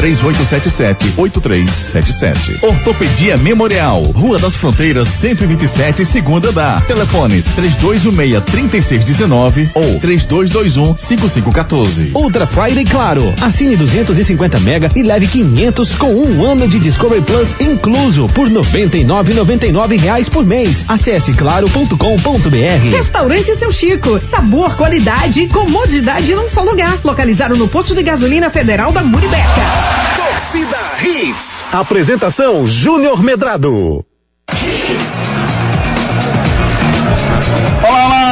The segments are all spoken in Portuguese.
3877-8377. Ortopedia Memorial, Rua das Fronteiras, 127, segunda da. Telefones 3216-3619 ou 3221-5514. Ultra Friday Claro. Assine 250 mega e leve 500 com um ano de Discovery Plus incluso por 99,99 reais por mês. Acesse claro.com.br. Restaurante Seu Chico. Sabor, qualidade e comodidade num só lugar. Localizado no posto de gasolina federal da Muribeca. Torcida Hits. Apresentação Júnior Medrado. Olá,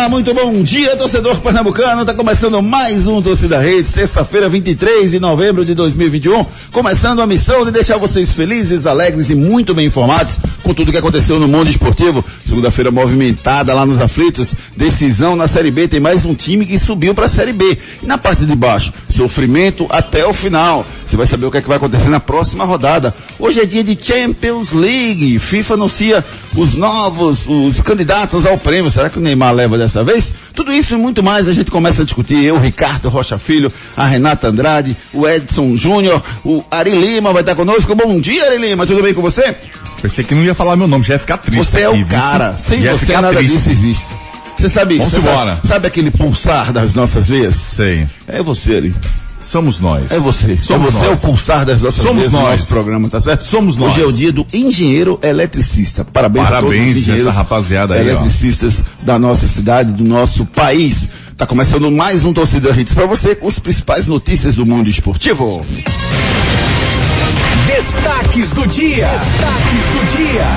muito bom dia, torcedor pernambucano. Tá começando mais um Torcida Rede, sexta-feira, 23 de novembro de 2021. Começando a missão de deixar vocês felizes, alegres e muito bem informados com tudo que aconteceu no mundo esportivo. Segunda-feira movimentada lá nos aflitos. Decisão na Série B. Tem mais um time que subiu para a Série B. E na parte de baixo, sofrimento até o final. Você vai saber o que, é que vai acontecer na próxima rodada. Hoje é dia de Champions League. FIFA anuncia os novos, os candidatos ao prêmio. Será que o Neymar leva dessa vez? Tudo isso e muito mais a gente começa a discutir. Eu, Ricardo Rocha Filho, a Renata Andrade, o Edson Júnior, o Ari Lima vai estar conosco. Bom dia, Ari Lima. Tudo bem com você? Pensei que não ia falar meu nome, já ia ficar triste. Você é o cara. Sem você nada triste. disso existe. Você sabe Vamos você embora. Sabe, sabe aquele pulsar das nossas veias? Sei. É você, Ari. Somos nós. É você. Somos é você nós. o pulsar das nossas Somos nós. nosso programa, tá certo? Somos nós. Hoje é o dia do engenheiro eletricista. Parabéns, a todos Parabéns os engenheiros essa rapaziada aí, ó. eletricistas da nossa cidade, do nosso país. Tá começando mais um Torcida Hits para você com as principais notícias do mundo esportivo. Destaques do dia. Destaques do dia.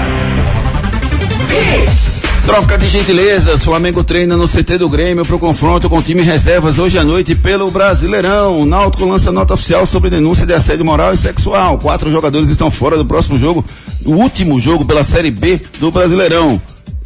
Troca de gentilezas, Flamengo treina no CT do Grêmio para o confronto com o time reservas hoje à noite pelo Brasileirão. Náutico lança nota oficial sobre denúncia de assédio moral e sexual. Quatro jogadores estão fora do próximo jogo, o último jogo pela Série B do Brasileirão.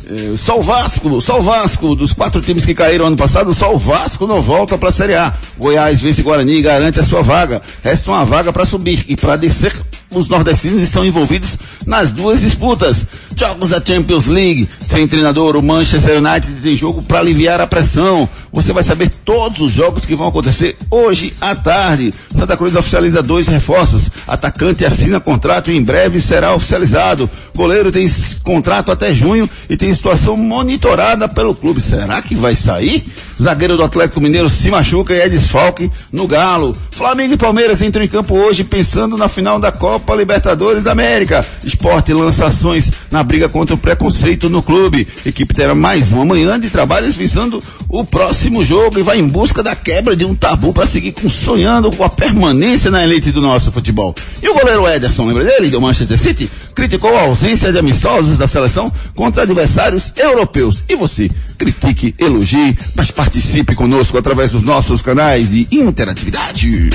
É, só o Vasco, só o Vasco, dos quatro times que caíram ano passado, só o Vasco não volta para a Série A. Goiás vence Guarani e garante a sua vaga. Resta uma vaga para subir e para descer, os nordestinos estão envolvidos nas duas disputas. Jogos da Champions League, sem treinador, o Manchester United tem jogo para aliviar a pressão. Você vai saber todos os jogos que vão acontecer hoje à tarde. Santa Cruz oficializa dois reforços. Atacante assina contrato e em breve será oficializado. Goleiro tem contrato até junho e tem situação monitorada pelo clube. Será que vai sair? Zagueiro do Atlético Mineiro se machuca e é desfalque no Galo. Flamengo e Palmeiras entram em campo hoje pensando na final da Copa Libertadores da América. Esporte lança ações na briga contra o preconceito no clube. Equipe terá mais uma manhã de trabalhos visando o próximo jogo e vai em busca da quebra de um tabu para seguir com, sonhando com a permanência na elite do nosso futebol. E o goleiro Ederson, lembra dele, do Manchester City? Criticou a ausência de amistosos da seleção contra adversários europeus. E você? Critique, elogie, mas participe conosco através dos nossos canais de interatividade.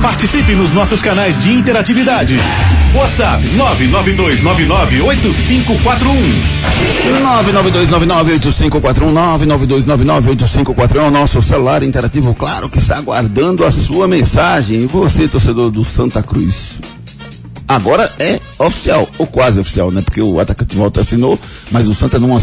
Participe nos nossos canais de interatividade. WhatsApp 992998541. 992998541 é o nosso celular interativo, claro que está aguardando a sua mensagem. E você, torcedor do Santa Cruz? Agora é oficial, ou quase oficial, né? Porque o atacante volta assinou, mas o Santa não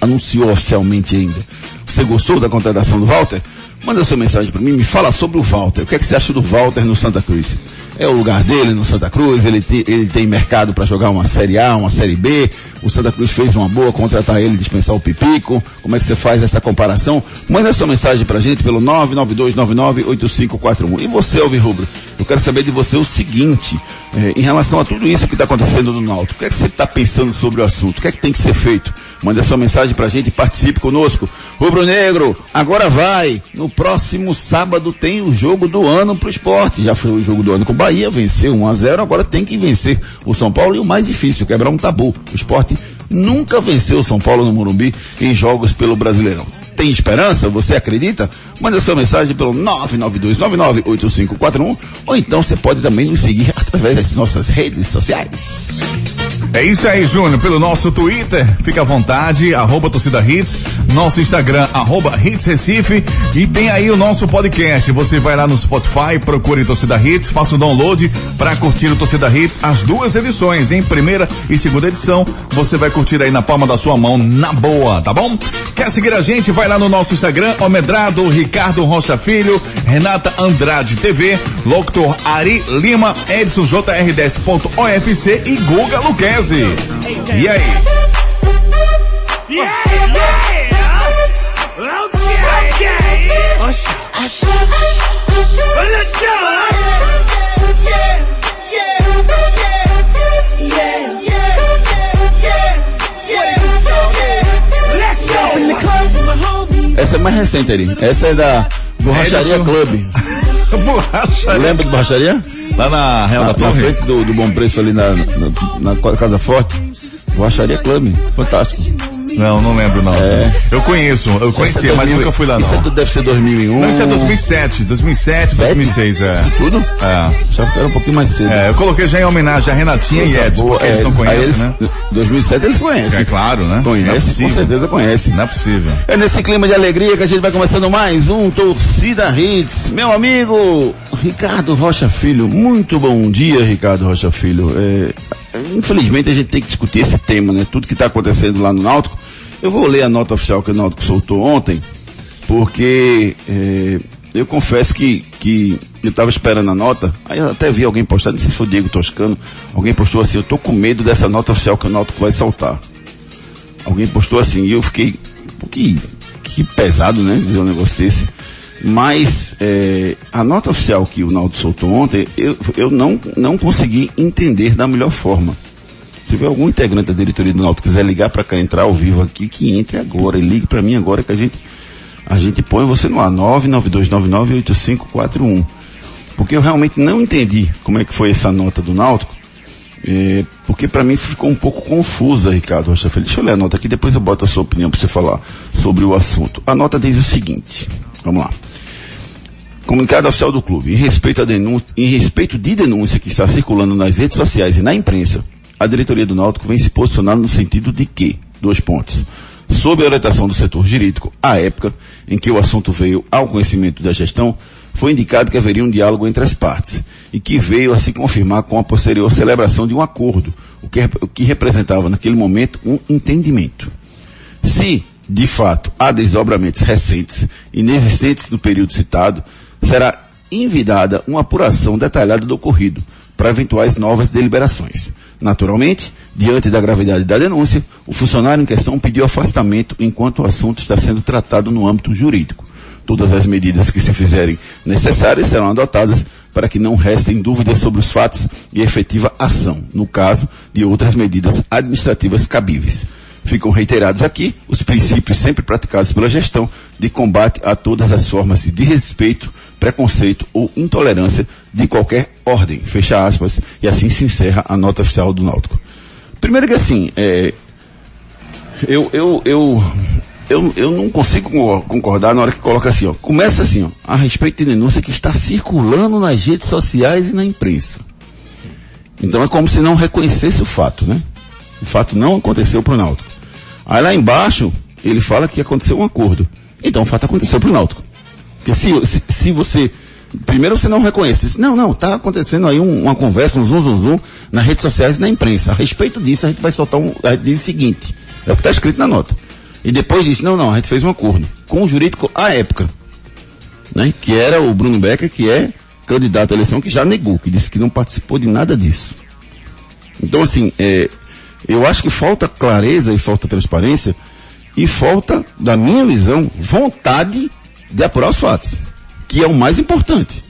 anunciou oficialmente ainda. Você gostou da contratação do Walter? Manda sua mensagem para mim, me fala sobre o Walter. O que é que você acha do Walter no Santa Cruz? É o lugar dele no Santa Cruz? Ele, te- ele tem mercado para jogar uma Série A, uma Série B? O Santa Cruz fez uma boa contratar ele dispensar o Pipico? Como é que você faz essa comparação? Manda sua mensagem pra gente pelo 992998541. E você, Alvi Rubro? Eu quero saber de você o seguinte, eh, em relação a tudo isso que está acontecendo no Náutico. O que é que você está pensando sobre o assunto? O que é que tem que ser feito? Manda sua mensagem pra gente e participe conosco. Rubro Negro, agora vai. No próximo sábado tem o jogo do ano pro esporte. Já foi o jogo do ano com o Bahia, venceu 1 a 0 agora tem que vencer o São Paulo e o mais difícil, quebrar um tabu. O esporte nunca venceu o São Paulo no Morumbi em jogos pelo Brasileirão. Tem esperança? Você acredita? Manda sua mensagem pelo 992998541 ou então você pode também nos seguir através das nossas redes sociais. É isso aí, Júnior. Pelo nosso Twitter, fica à vontade, arroba torcida hits, nosso Instagram, arroba hits Recife, e tem aí o nosso podcast. Você vai lá no Spotify, procure torcida hits, faça o download para curtir o torcida hits, as duas edições, em primeira e segunda edição. Você vai curtir aí na palma da sua mão, na boa, tá bom? Quer seguir a gente? Vai lá no nosso Instagram, Omedrado, Ricardo Rocha Filho, Renata Andrade TV, Locutor Ari Lima, Edson JR10.ofc e Guga Luquezzi. E aí? Essa é mais recente, Ari. Essa é da Borracharia Edson. Club. Borracha. Lembra de Borracharia? Lá na Real Na, da na Torre? frente do, do Bom Preço ali na, na, na Casa Forte. Borracharia Club. Fantástico. Não, não lembro não. É. Eu conheço, eu conhecia, Isso é mas 2000 nunca fui lá Isso é não. do- deve ser 2001. Não, isso é 2007, 2007, 2006, é. Isso tudo? É. Já era um pouquinho mais cedo. É, eu coloquei já em homenagem a Renatinha e Edson, boa, porque eles é, não conhecem, eles- né? 2007 eles conhecem. É claro, né? Não é Conhece, com certeza conhece. Não é possível. É nesse clima de alegria que a gente vai começando mais um Torcida Hits. Meu amigo Ricardo Rocha Filho, muito bom dia, Ricardo Rocha Filho. É, infelizmente a gente tem que discutir esse tema, né? Tudo que está acontecendo lá no Náutico. Eu vou ler a nota oficial que o Náutico soltou ontem, porque é, eu confesso que, que eu estava esperando a nota, aí eu até vi alguém postar, não sei se foi o Diego Toscano, alguém postou assim, eu tô com medo dessa nota oficial que o Náutico vai soltar. Alguém postou assim, e eu fiquei, que, que pesado, né, dizer um negócio desse. Mas é, a nota oficial que o Naldo soltou ontem, eu, eu não, não consegui entender da melhor forma. Tiver algum integrante da diretoria do Náutico quiser ligar para cá, entrar ao vivo aqui, que entre agora, e ligue para mim agora que a gente, a gente põe você no ar, 992998541. Porque eu realmente não entendi como é que foi essa nota do Náutico, é, porque para mim ficou um pouco confusa, Ricardo Rocha Filho. Deixa eu ler a nota aqui, depois eu boto a sua opinião para você falar sobre o assunto. A nota diz o seguinte, vamos lá. Comunicado oficial do clube. Em respeito, a denúncia, em respeito de denúncia que está circulando nas redes sociais e na imprensa, a diretoria do Náutico vem se posicionando no sentido de que, dois pontos, sob a orientação do setor jurídico, à época em que o assunto veio ao conhecimento da gestão, foi indicado que haveria um diálogo entre as partes e que veio a se confirmar com a posterior celebração de um acordo, o que, o que representava naquele momento um entendimento. Se, de fato, há desdobramentos recentes, inexistentes no período citado, será envidada uma apuração detalhada do ocorrido, para eventuais novas deliberações. Naturalmente, diante da gravidade da denúncia, o funcionário em questão pediu afastamento enquanto o assunto está sendo tratado no âmbito jurídico. Todas as medidas que se fizerem necessárias serão adotadas para que não restem dúvidas sobre os fatos e efetiva ação, no caso de outras medidas administrativas cabíveis. Ficam reiterados aqui os princípios sempre praticados pela gestão de combate a todas as formas de desrespeito, preconceito ou intolerância de qualquer ordem. Fecha aspas. E assim se encerra a nota oficial do Náutico. Primeiro que assim, é, eu, eu, eu, eu, eu não consigo concor- concordar na hora que coloca assim, ó. Começa assim, ó, a respeito de denúncia que está circulando nas redes sociais e na imprensa. Então é como se não reconhecesse o fato, né? O fato não aconteceu pro Náutico. Aí lá embaixo, ele fala que aconteceu um acordo. Então o fato aconteceu pro Náutico. Porque se, se, se você, primeiro você não reconhece, não, não, tá acontecendo aí um- uma conversa, um zum, zum, zum, nas redes sociais e na imprensa. A respeito disso, a gente vai soltar um, a gente diz o seguinte, é o que está escrito na nota. E depois disse, não, não, a gente fez um acordo com o jurídico à época, né, que era o Bruno Becker, que é candidato à eleição, que já negou, que disse que não participou de nada disso. Então, assim, é, eu acho que falta clareza e falta transparência e falta, da minha visão, vontade de apurar os fatos, que é o mais importante.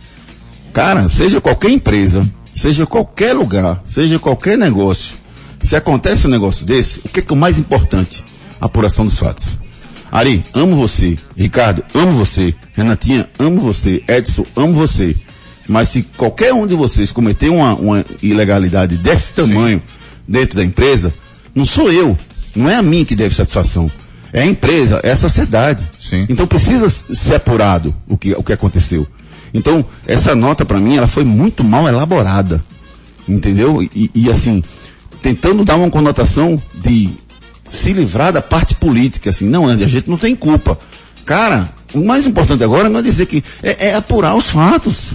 Cara, seja qualquer empresa, seja qualquer lugar, seja qualquer negócio, se acontece um negócio desse, o que é, que é o mais importante? A apuração dos fatos. Ari, amo você. Ricardo, amo você. Renatinha, amo você. Edson, amo você. Mas se qualquer um de vocês cometer uma, uma ilegalidade desse tamanho dentro da empresa, não sou eu. Não é a mim que deve satisfação. É a empresa, é a sociedade. Sim. Então precisa ser apurado o que, o que aconteceu. Então, essa nota para mim, ela foi muito mal elaborada. Entendeu? E, e, assim, tentando dar uma conotação de se livrar da parte política, assim, não, a gente não tem culpa. Cara, o mais importante agora não é dizer que é, é apurar os fatos.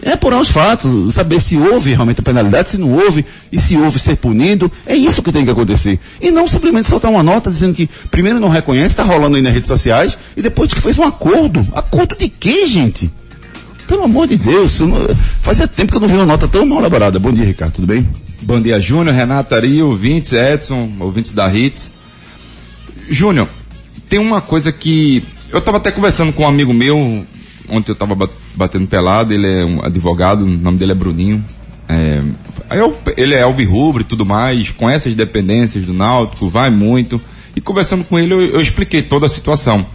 É apurar os fatos, saber se houve realmente a penalidade, se não houve, e se houve ser punido. É isso que tem que acontecer. E não simplesmente soltar uma nota dizendo que primeiro não reconhece, está rolando aí nas redes sociais, e depois que fez um acordo. Acordo de quê, gente? Pelo amor de Deus, fazia tempo que eu não vi uma nota tão mal elaborada. Bom dia, Ricardo, tudo bem? Bom dia, Júnior, Renata Ari, ouvintes, Edson, ouvintes da Hits. Júnior, tem uma coisa que. Eu estava até conversando com um amigo meu, ontem eu estava batendo pelado, ele é um advogado, o nome dele é Bruninho. É, eu, ele é alvirrubro e tudo mais, conhece as dependências do Náutico, vai muito. E conversando com ele, eu, eu expliquei toda a situação.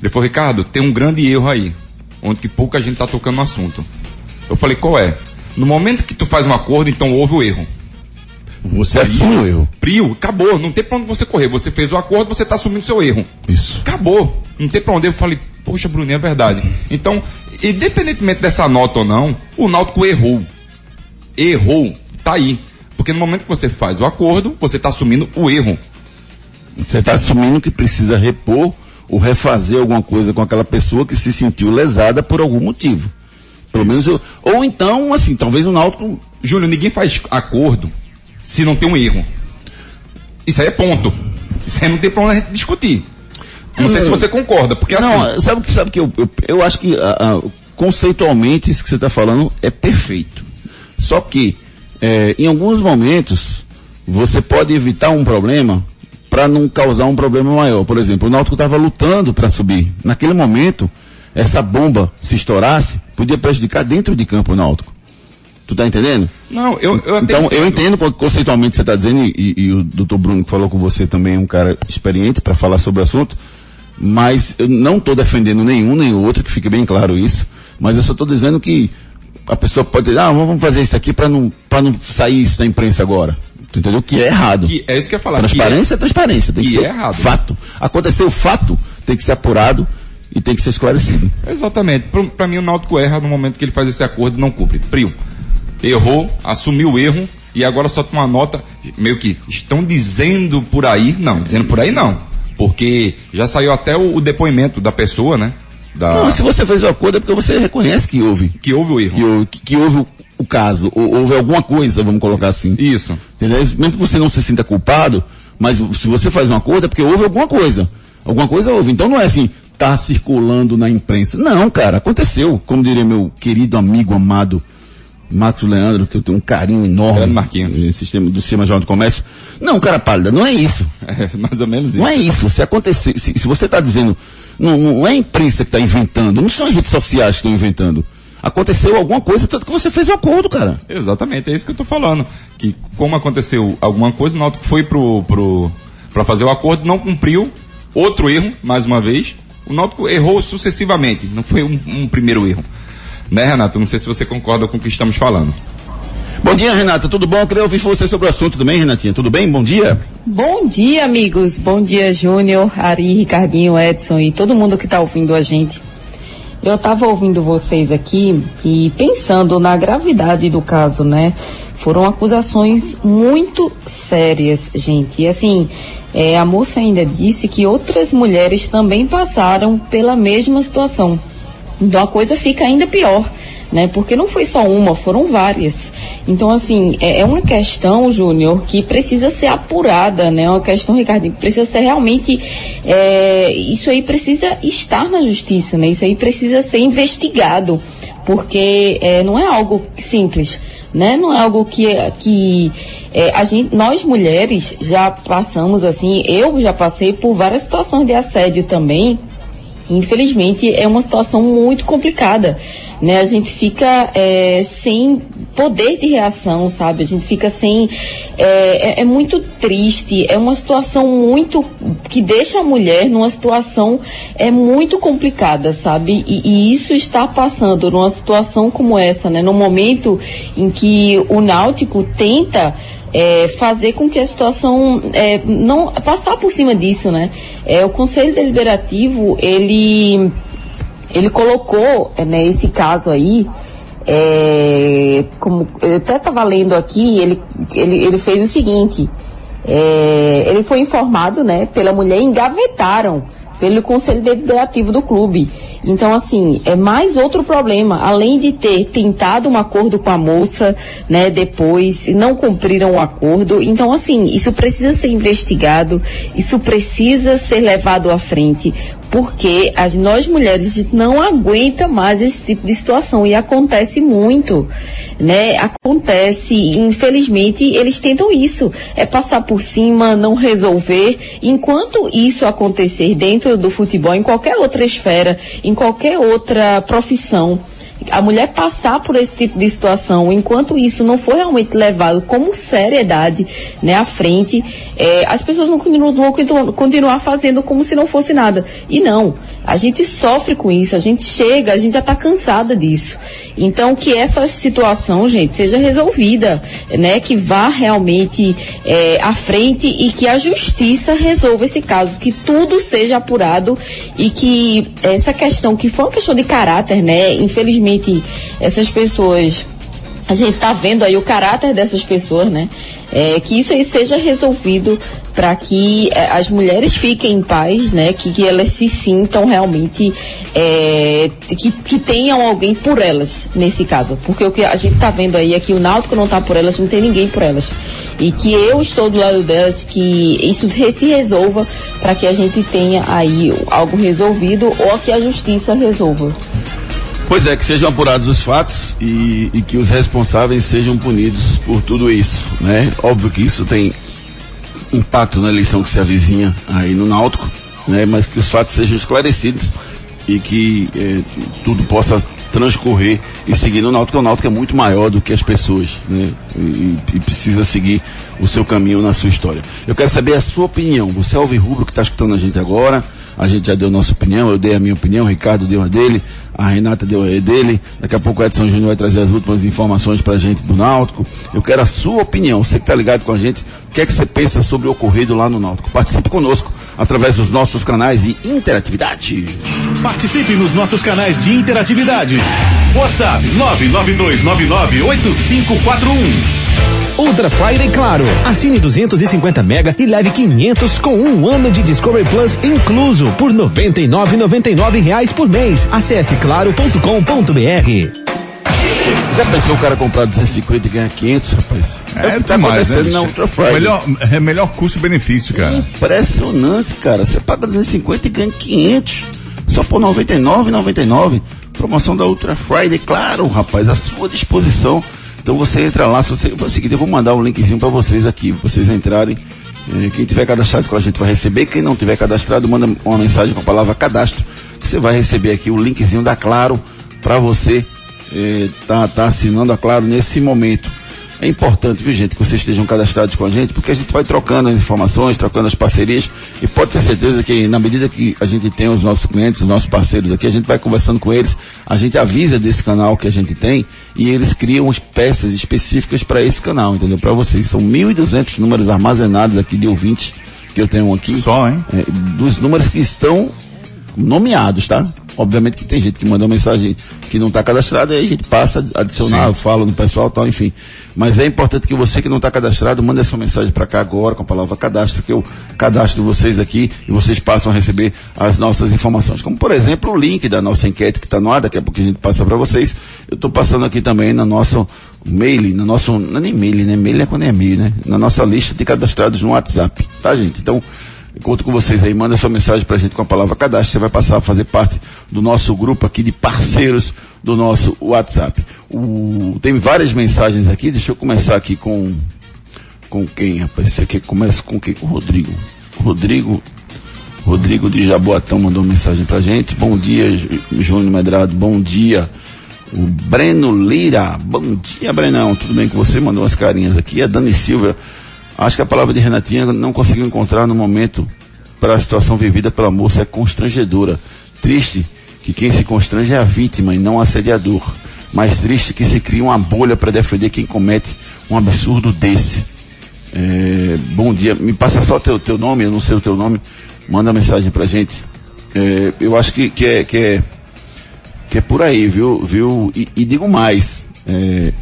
Ele falou, Ricardo, tem um grande erro aí, onde que pouca gente está tocando no assunto. Eu falei, qual é? No momento que tu faz um acordo, então houve o erro. Você assume o erro. Prio, acabou. Não tem pra onde você correr. Você fez o acordo, você tá assumindo seu erro. Isso. Acabou. Não tem pra onde. Eu falei, poxa, Bruninho, é verdade. Então, independentemente dessa nota ou não, o Náutico errou. Errou. Tá aí. Porque no momento que você faz o acordo, você está assumindo o erro. Você está assumindo que precisa repor ou refazer alguma coisa com aquela pessoa que se sentiu lesada por algum motivo. Pelo menos eu, ou então, assim, talvez o Náutico. Júlio, ninguém faz acordo se não tem um erro. Isso aí é ponto. Isso aí não tem problema discutir. Não sei se você concorda, porque não, assim... sabe que sabe que eu, eu, eu acho que uh, uh, conceitualmente isso que você está falando é perfeito. Só que é, em alguns momentos você pode evitar um problema para não causar um problema maior. Por exemplo, o Náutico estava lutando para subir. Naquele momento, essa bomba se estourasse, podia prejudicar dentro de campo o Náutico. Tu tá entendendo? Não, eu, eu Então, entendo. eu entendo conceitualmente você está dizendo, e, e, o doutor Bruno que falou com você também é um cara experiente para falar sobre o assunto, mas eu não estou defendendo nenhum nem o outro, que fique bem claro isso, mas eu só estou dizendo que a pessoa pode dizer, ah, vamos fazer isso aqui para não, para não sair isso da imprensa agora. Tu entendeu? Que é errado. Que é isso que eu ia falar. Transparência é, é, transparência. Tem que, que ser é errado. fato. Aconteceu o fato, tem que ser apurado e tem que ser esclarecido. Exatamente. Para mim o Náutico erra no momento que ele faz esse acordo e não cumpre. Prio errou, assumiu o erro e agora só tem uma nota, meio que estão dizendo por aí, não, dizendo por aí não, porque já saiu até o, o depoimento da pessoa, né? Da... Não, se você fez o acordo é porque você reconhece que houve. Que houve o erro. Que, que, que houve o, o caso, ou, houve alguma coisa, vamos colocar assim. Isso. Entendeu? Mesmo que você não se sinta culpado, mas se você faz um acordo é porque houve alguma coisa. Alguma coisa houve. Então não é assim, tá circulando na imprensa. Não, cara, aconteceu. Como diria meu querido amigo amado Marcos Leandro, que eu tenho um carinho enorme no sistema, do sistema Jornal do Comércio. Não, cara pálida, não é isso. É mais ou menos isso. Não é isso. Se acontecer, se, se você está dizendo, não, não é a imprensa que está inventando, não são as redes sociais que estão inventando. Aconteceu alguma coisa, tanto que você fez um acordo, cara. Exatamente, é isso que eu estou falando. Que como aconteceu alguma coisa, o Náutico foi pro, pro, para fazer o acordo, não cumpriu. Outro erro, mais uma vez. O Náutico errou sucessivamente, não foi um, um primeiro erro. Né, Renato? Não sei se você concorda com o que estamos falando. Bom dia, Renata. Tudo bom? Eu queria ouvir você sobre o assunto também, Renatinha. Tudo bem? Bom dia. Bom dia, amigos. Bom dia, Júnior, Ari, Ricardinho, Edson e todo mundo que está ouvindo a gente. Eu estava ouvindo vocês aqui e pensando na gravidade do caso, né? Foram acusações muito sérias, gente. E assim, é, a moça ainda disse que outras mulheres também passaram pela mesma situação. Então a coisa fica ainda pior, né? Porque não foi só uma, foram várias. Então, assim, é, é uma questão, Júnior, que precisa ser apurada, né? É uma questão, Ricardo, que precisa ser realmente. É, isso aí precisa estar na justiça, né? Isso aí precisa ser investigado, porque é, não é algo simples. Né? Não é algo que, que é, a gente, nós mulheres já passamos assim, eu já passei por várias situações de assédio também, Infelizmente é uma situação muito complicada, né? A gente fica é, sem poder de reação, sabe? A gente fica sem, é, é, é, muito triste, é uma situação muito que deixa a mulher numa situação é muito complicada, sabe? E, e isso está passando numa situação como essa, né? No momento em que o náutico tenta é, fazer com que a situação é, não passar por cima disso, né? É, o Conselho Deliberativo ele ele colocou é, né, esse caso aí é, como eu até estava lendo aqui, ele, ele, ele fez o seguinte, é, ele foi informado, né, pela mulher, engavetaram pelo conselho deliberativo do clube. Então, assim, é mais outro problema. Além de ter tentado um acordo com a moça, né, depois não cumpriram o acordo. Então, assim, isso precisa ser investigado, isso precisa ser levado à frente, porque as, nós mulheres a gente não aguenta mais esse tipo de situação e acontece muito, né? Acontece, infelizmente eles tentam isso, é passar por cima, não resolver. Enquanto isso acontecer dentro do futebol, em qualquer outra esfera, em qualquer outra profissão, a mulher passar por esse tipo de situação, enquanto isso não for realmente levado como seriedade, né, à frente, é, as pessoas não continuam, vão continuar fazendo como se não fosse nada. E não, a gente sofre com isso, a gente chega, a gente já está cansada disso. Então que essa situação, gente, seja resolvida, né, que vá realmente é, à frente e que a justiça resolva esse caso, que tudo seja apurado e que essa questão que foi uma questão de caráter, né, infelizmente essas pessoas a gente está vendo aí o caráter dessas pessoas, né? É, que isso aí seja resolvido para que é, as mulheres fiquem em paz, né? Que, que elas se sintam realmente é, que, que tenham alguém por elas nesse caso, porque o que a gente está vendo aí é que o Náutico não está por elas, não tem ninguém por elas e que eu estou do lado delas, que isso se resolva para que a gente tenha aí algo resolvido ou que a justiça resolva. Pois é, que sejam apurados os fatos e, e, que os responsáveis sejam punidos por tudo isso, né? Óbvio que isso tem impacto na eleição que se avizinha aí no Náutico, né? Mas que os fatos sejam esclarecidos e que eh, tudo possa transcorrer e seguir no Náutico, o Náutico é muito maior do que as pessoas, né? E, e, precisa seguir o seu caminho na sua história. Eu quero saber a sua opinião. Você é o Rubro que está escutando a gente agora, a gente já deu nossa opinião, eu dei a minha opinião, o Ricardo deu a dele, a Renata deu a dele, daqui a pouco o Edson Júnior vai trazer as últimas informações pra gente do Náutico. Eu quero a sua opinião, você que tá ligado com a gente, o que é que você pensa sobre o ocorrido lá no Náutico? Participe conosco através dos nossos canais de interatividade. Participe nos nossos canais de interatividade. WhatsApp 992998541. Ultra Friday Claro. Assine 250 mega e leve 500 com um ano de Discovery Plus incluso por 99,99 reais por mês. Acesse claro.com.br. Já pensou o cara comprar 250 e ganhar 500, rapaz? É, é tá demais, né, na Ultra Friday. É melhor, é melhor custo-benefício, cara. Impressionante, cara. Você paga 250 e ganha 500. Só por 99,99. Promoção da Ultra Friday, claro, rapaz, à sua disposição. Então você entra lá, se você, seguinte, eu vou mandar um linkzinho para vocês aqui, vocês entrarem. Eh, quem tiver cadastrado com a gente vai receber, quem não tiver cadastrado, manda uma mensagem com a palavra cadastro. Você vai receber aqui o linkzinho da Claro para você eh, tá, tá assinando a Claro nesse momento. É importante, viu gente, que vocês estejam cadastrados com a gente, porque a gente vai trocando as informações, trocando as parcerias, e pode ter certeza que na medida que a gente tem os nossos clientes, os nossos parceiros aqui, a gente vai conversando com eles, a gente avisa desse canal que a gente tem, e eles criam as peças específicas para esse canal, entendeu? Para vocês. São 1.200 números armazenados aqui de ouvintes que eu tenho aqui. Só, hein? É, dos números que estão nomeados, tá? Obviamente que tem gente que mandou mensagem que não está cadastrada, aí a gente passa a adicionar, Sim. fala no pessoal tal, enfim. Mas é importante que você que não está cadastrado, mande essa mensagem para cá agora com a palavra cadastro, que eu cadastro vocês aqui e vocês passam a receber as nossas informações. Como por exemplo o link da nossa enquete que está no ar, daqui a pouco a gente passa para vocês. Eu estou passando aqui também na nossa mail, no nosso, não é nem mail, né? Mail é quando é mail, né? Na nossa lista de cadastrados no WhatsApp, tá gente? Então, Conto com vocês aí, manda sua mensagem pra gente com a palavra cadastro, você vai passar a fazer parte do nosso grupo aqui de parceiros do nosso WhatsApp. O, tem várias mensagens aqui, deixa eu começar aqui com, com quem, rapaz? Você quer começa com quem? Com o Rodrigo. Rodrigo, Rodrigo de Jaboatão mandou mensagem pra gente. Bom dia, Júnior Medrado, bom dia. O Breno Lira, bom dia, Brenão, tudo bem com você? Mandou umas carinhas aqui. A Dani Silva, Acho que a palavra de Renatinha não conseguiu encontrar no momento para a situação vivida pela moça é constrangedora. Triste que quem se constrange é a vítima e não o assediador. Mais triste que se cria uma bolha para defender quem comete um absurdo desse. É, bom dia, me passa só teu, teu nome, eu não sei o teu nome, manda mensagem pra gente. É, eu acho que, que, é, que é, que é por aí, viu? viu? E, e digo mais, é,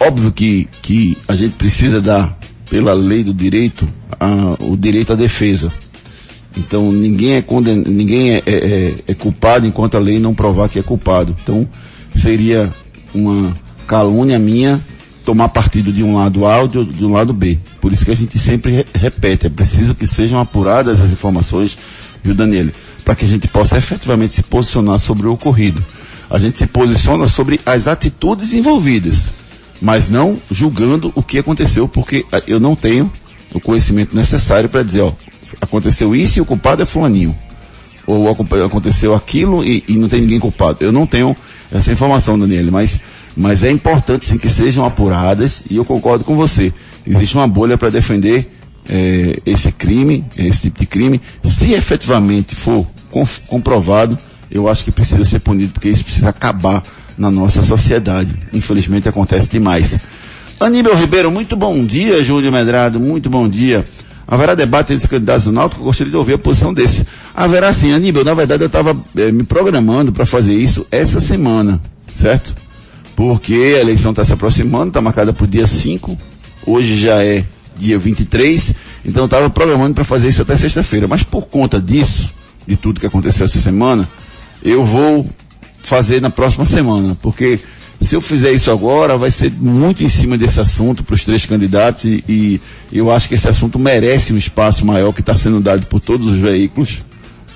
óbvio que, que a gente precisa dar, pela lei do direito, a, o direito à defesa. Então ninguém é conden ninguém é, é, é, culpado enquanto a lei não provar que é culpado. Então seria uma calúnia minha tomar partido de um lado A ou de, de um lado B. Por isso que a gente sempre re repete, é preciso que sejam apuradas as informações, viu Daniel? Para que a gente possa efetivamente se posicionar sobre o ocorrido. A gente se posiciona sobre as atitudes envolvidas, mas não julgando o que aconteceu, porque eu não tenho o conhecimento necessário para dizer, ó, aconteceu isso e o culpado é fulaninho. Ou aconteceu aquilo e, e, não tem ninguém culpado. Eu não tenho essa informação, Daniel, mas, mas é importante sim que sejam apuradas e eu concordo com você. Existe uma bolha para defender é, esse crime, esse tipo de crime. Se efetivamente for comprovado, eu acho que precisa ser punido porque isso precisa acabar na nossa sociedade. Infelizmente acontece demais. Aníbal Ribeiro, muito bom dia, Júlio Medrado, muito bom dia. Haverá debate entre os candidatos do Náutico, gostaria de ouvir a posição desse. Haverá sim, Aníbal, na verdade eu estava é, me programando para fazer isso essa semana, certo? Porque a eleição está se aproximando, está marcada para o dia 5, hoje já é dia 23, então eu estava programando para fazer isso até sexta-feira. Mas por conta disso, de tudo que aconteceu essa semana, eu vou fazer na próxima semana, porque se eu fizer isso agora, vai ser muito em cima desse assunto para os três candidatos e, e, eu acho que esse assunto merece um espaço maior que está sendo dado por todos os veículos,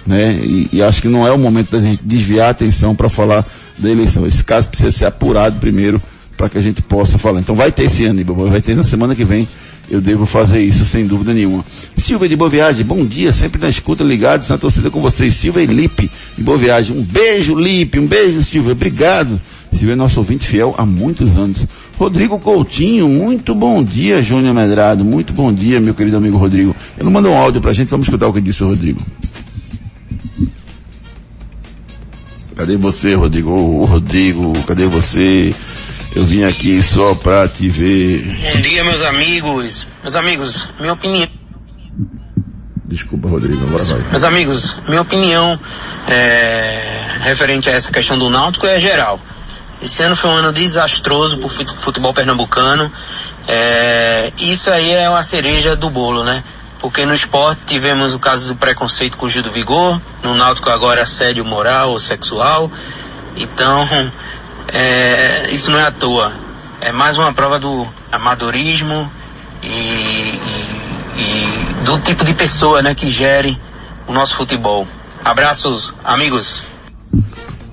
né? E, e acho que não é o momento da gente desviar a atenção para falar da eleição. Esse caso precisa ser apurado primeiro para que a gente possa falar. Então vai ter esse ano, vai ter na semana que vem. Eu devo fazer isso sem dúvida nenhuma. Silvia de Boa Viagem, bom dia, sempre na escuta, ligados na torcida com vocês. Silvia e Lipe de Boa Viagem. Um beijo, Lipe, um beijo, Silvia, obrigado. Silvia é nosso ouvinte fiel há muitos anos. Rodrigo Coutinho, muito bom dia, Júnior Medrado. Muito bom dia, meu querido amigo Rodrigo. Ele mandou um áudio pra gente, vamos escutar o que disse o Rodrigo. Cadê você, Rodrigo? Ô, Rodrigo, cadê você? Eu vim aqui só pra te ver. Bom dia, meus amigos. Meus amigos, minha opinião. Desculpa, Rodrigo, agora vai. Meus amigos, minha opinião é, referente a essa questão do Náutico é geral. Esse ano foi um ano desastroso para o futebol pernambucano. É, isso aí é uma cereja do bolo, né? Porque no esporte tivemos o caso do preconceito com o Gil do Vigor, no Náutico agora assédio moral ou sexual. Então, é, isso não é à toa. É mais uma prova do amadorismo e, e, e do tipo de pessoa né, que gere o nosso futebol. Abraços, amigos.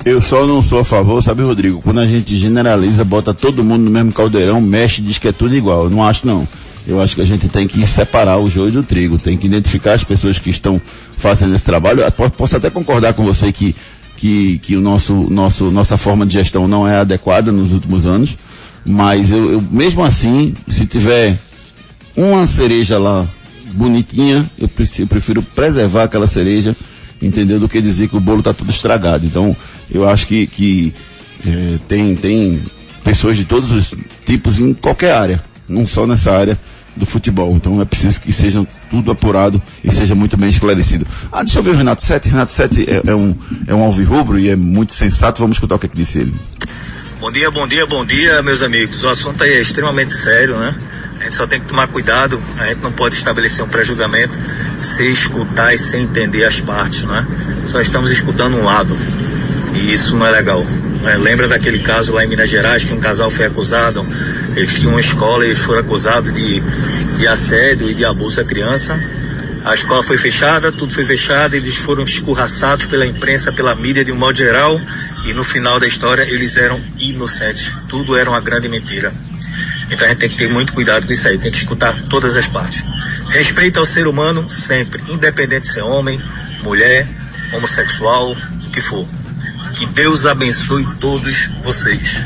Eu só não sou a favor, sabe, Rodrigo? Quando a gente generaliza, bota todo mundo no mesmo caldeirão, mexe, diz que é tudo igual. Eu não acho, não. Eu acho que a gente tem que separar o joio do trigo, tem que identificar as pessoas que estão fazendo esse trabalho. Eu posso até concordar com você que, que, que o nosso, nosso, nossa forma de gestão não é adequada nos últimos anos, mas eu, eu mesmo assim, se tiver uma cereja lá bonitinha, eu prefiro, preservar aquela cereja entendeu? Do que dizer que o bolo está tudo estragado. Então, eu acho que, que é, tem, tem pessoas de todos os tipos em qualquer área, não só nessa área do futebol. Então é preciso que seja tudo apurado e seja muito bem esclarecido. Ah, deixa eu ver o Renato Sete. Renato Sete é, é um, é um alvirrubro e é muito sensato. Vamos escutar o que, é que disse ele. Bom dia, bom dia, bom dia, meus amigos. O assunto aí é extremamente sério, né? A gente só tem que tomar cuidado, a gente não pode estabelecer um pré-julgamento sem escutar e sem entender as partes, né? Só estamos escutando um lado. E isso não é legal. É, lembra daquele caso lá em Minas Gerais que um casal foi acusado, eles tinham uma escola e eles foram acusados de, de assédio e de abuso à criança. A escola foi fechada, tudo foi fechado, eles foram escorraçados pela imprensa, pela mídia de um modo geral, e no final da história eles eram inocentes. Tudo era uma grande mentira. Então a gente tem que ter muito cuidado com isso aí, tem que escutar todas as partes. Respeito ao ser humano sempre, independente de ser homem, mulher, homossexual, o que for. Que Deus abençoe todos vocês.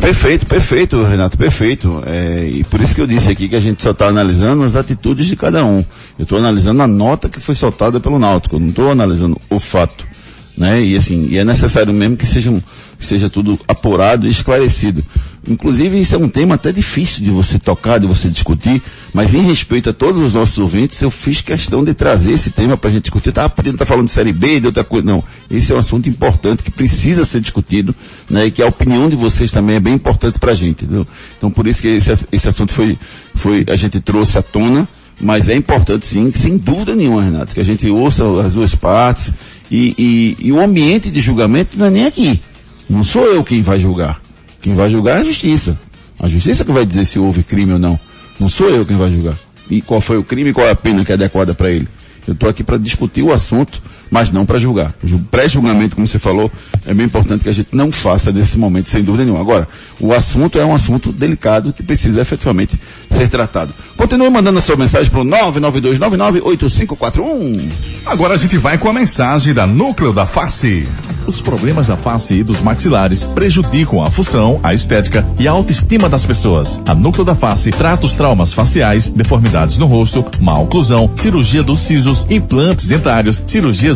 Perfeito, perfeito, Renato, perfeito. É, e por isso que eu disse aqui que a gente só está analisando as atitudes de cada um. Eu estou analisando a nota que foi soltada pelo Náutico, não estou analisando o fato. Né? E assim, e é necessário mesmo que seja, que seja tudo apurado e esclarecido. Inclusive, isso é um tema até difícil de você tocar, de você discutir, mas em respeito a todos os nossos ouvintes, eu fiz questão de trazer esse tema para a gente discutir. Tá, podendo estar falando de série B, de outra coisa. Não. Esse é um assunto importante que precisa ser discutido, né? E que a opinião de vocês também é bem importante para a gente, entendeu? Então, por isso que esse, esse assunto foi, foi, a gente trouxe à tona, mas é importante sim, sem dúvida nenhuma, Renato, que a gente ouça as duas partes e, e, e o ambiente de julgamento não é nem aqui. Não sou eu quem vai julgar. Quem vai julgar é a justiça. A justiça que vai dizer se houve crime ou não. Não sou eu quem vai julgar. E qual foi o crime e qual é a pena que é adequada para ele. Eu estou aqui para discutir o assunto, mas não para julgar. O pré-julgamento, como você falou, é bem importante que a gente não faça nesse momento, sem dúvida nenhuma. Agora, o assunto é um assunto delicado que precisa efetivamente ser tratado. Continue mandando a sua mensagem para o 992998541. Agora a gente vai com a mensagem da Núcleo da Face. Os problemas da face e dos maxilares prejudicam a função, a estética e a autoestima das pessoas. A Núcleo da Face trata os traumas faciais, deformidades no rosto, má oclusão, cirurgia dos sisos, implantes dentários, cirurgias